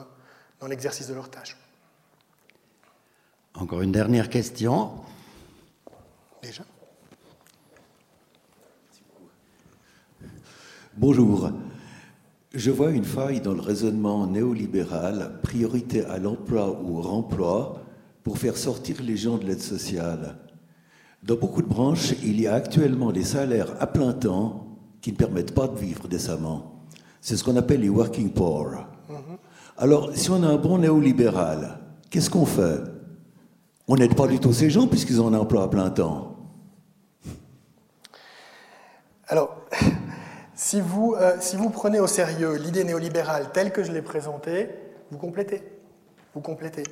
dans l'exercice de leurs tâches. Encore une dernière question. Déjà Bonjour. Je vois une faille dans le raisonnement néolibéral, priorité à l'emploi ou au remploi, pour faire sortir les gens de l'aide sociale. Dans beaucoup de branches, il y a actuellement des salaires à plein temps qui ne permettent pas de vivre décemment. C'est ce qu'on appelle les working poor. Alors, si on a un bon néolibéral, qu'est-ce qu'on fait? On n'aide pas du tout ces gens puisqu'ils ont un emploi à plein temps. Alors, si vous, euh, si vous prenez au sérieux l'idée néolibérale telle que je l'ai présentée, vous complétez. Vous complétez.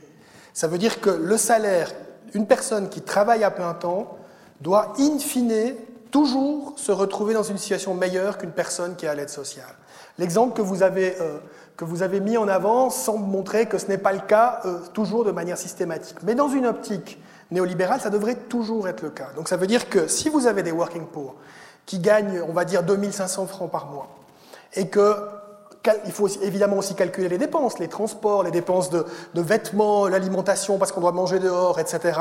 Ça veut dire que le salaire, une personne qui travaille à plein temps, doit in fine toujours se retrouver dans une situation meilleure qu'une personne qui est à l'aide sociale. L'exemple que, vous avez, euh, que vous avez mis en avant semble montrer que ce n'est pas le cas euh, toujours de manière systématique. Mais dans une optique néolibérale, ça devrait toujours être le cas. Donc ça veut dire que si vous avez des working poor qui gagnent, on va dire, 2500 francs par mois, et que il faut évidemment aussi calculer les dépenses, les transports, les dépenses de, vêtements, l'alimentation parce qu'on doit manger dehors, etc.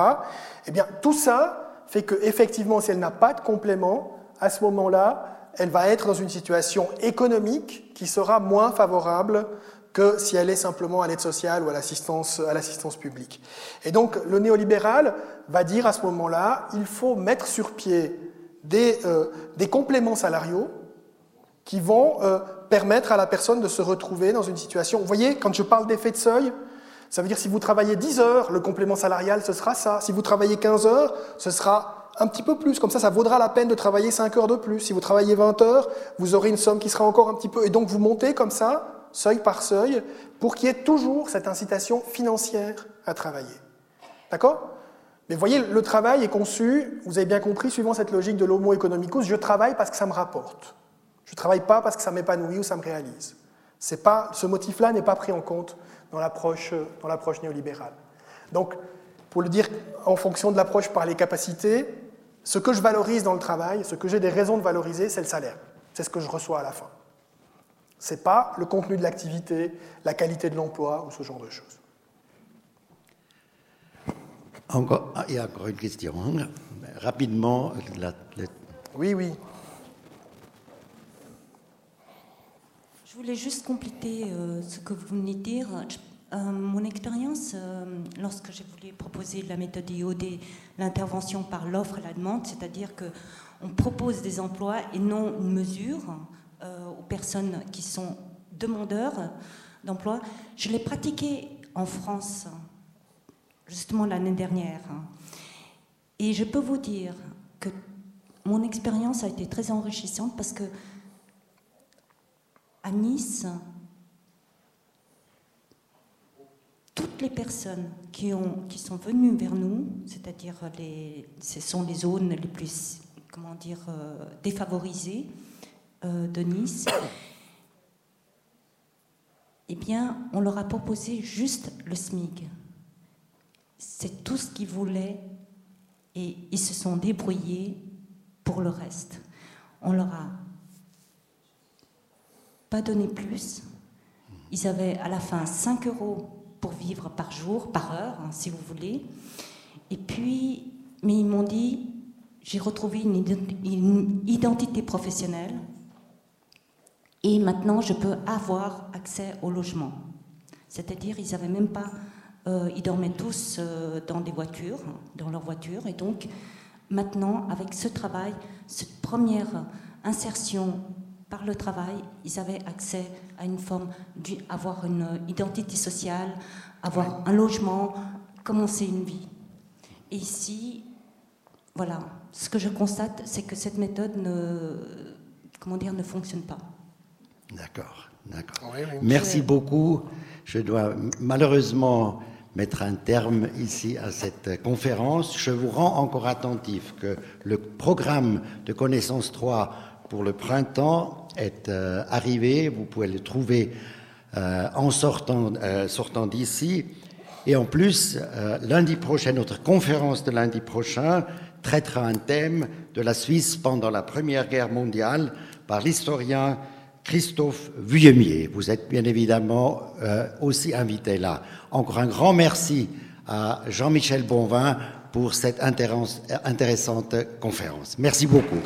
Eh bien, tout ça fait que effectivement, si elle n'a pas de complément, à ce moment-là, elle va être dans une situation économique qui sera moins favorable que si elle est simplement à l'aide sociale ou à l'assistance, publique. Et donc le néolibéral va dire à ce moment-là, il faut mettre sur pied des, euh, compléments salariaux qui vont euh, permettre à la personne de se retrouver dans une situation. Vous voyez, quand je parle d'effet de seuil, ça veut dire si vous travaillez 10 heures, le complément salarial, ce sera ça. Si vous travaillez 15 heures, ce sera un petit peu plus. Comme ça, ça vaudra la peine de travailler 5 heures de plus. Si vous travaillez 20 heures, vous aurez une somme qui sera encore un petit peu. Et donc, vous montez comme ça, seuil par seuil, pour qu'il y ait toujours cette incitation financière à travailler. D'accord? Mais voyez, le travail est conçu, vous avez bien compris, suivant cette logique de l'homo economicus, je travaille parce que ça me rapporte. Je ne travaille pas parce que ça m'épanouit ou ça me réalise. Pas, ce motif-là n'est pas pris en compte dans l'approche néolibérale. Donc, pour le dire en fonction de l'approche par les capacités, ce que je valorise dans le travail, ce que j'ai des raisons de valoriser, c'est le salaire. C'est ce que je reçois à la fin. Ce n'est pas le contenu de l'activité, la qualité de l'emploi ou ce genre de choses. Encore, ah, il y a encore une question. Rapidement, Oui, oui. Je voulais juste compléter euh, ce que vous venez de dire. Euh, mon expérience, euh, lorsque j'ai voulu proposer la méthode IOD, l'intervention par l'offre et la demande, c'est-à-dire qu'on propose des emplois et non une mesure aux personnes qui sont demandeurs d'emploi, je l'ai pratiqué en France, justement l'année dernière. Et je peux vous dire que mon expérience a été très enrichissante parce que à Nice, toutes les personnes qui, ont, qui sont venues vers nous, c'est-à-dire les, ce sont les zones les plus comment dire, euh, défavorisées euh, de Nice, eh bien, on leur a proposé juste le SMIC. C'est tout ce qu'ils voulaient et ils se sont débrouillés pour le reste. On leur a pas donné plus. Ils avaient à la fin 5 euros pour vivre par jour, par heure, hein, si vous voulez. Et puis, mais ils m'ont dit, j'ai retrouvé une identité professionnelle et maintenant je peux avoir accès au logement. C'est-à-dire, ils n'avaient même pas, euh, ils dormaient tous euh, dans des voitures, dans leurs voitures, et donc maintenant, avec ce travail, cette première insertion par le travail, ils avaient accès à une forme d'avoir une identité sociale, avoir un logement, commencer une vie. Et ici, voilà, ce que je constate, c'est que cette méthode ne, comment dire, ne fonctionne pas. D'accord, d'accord. Merci beaucoup. Je dois malheureusement mettre un terme ici à cette conférence. Je vous rends encore attentif que le programme de connaissance 3 pour le printemps est euh, arrivé. Vous pouvez le trouver euh, en sortant, euh, sortant d'ici. Et en plus, lundi prochain, notre conférence de lundi prochain traitera un thème de la Suisse pendant la Première Guerre mondiale par l'historien Christophe Vuillemier. Vous êtes bien évidemment aussi invité là. Encore un grand merci à Jean-Michel Bonvin pour cette intéressante conférence. Merci beaucoup.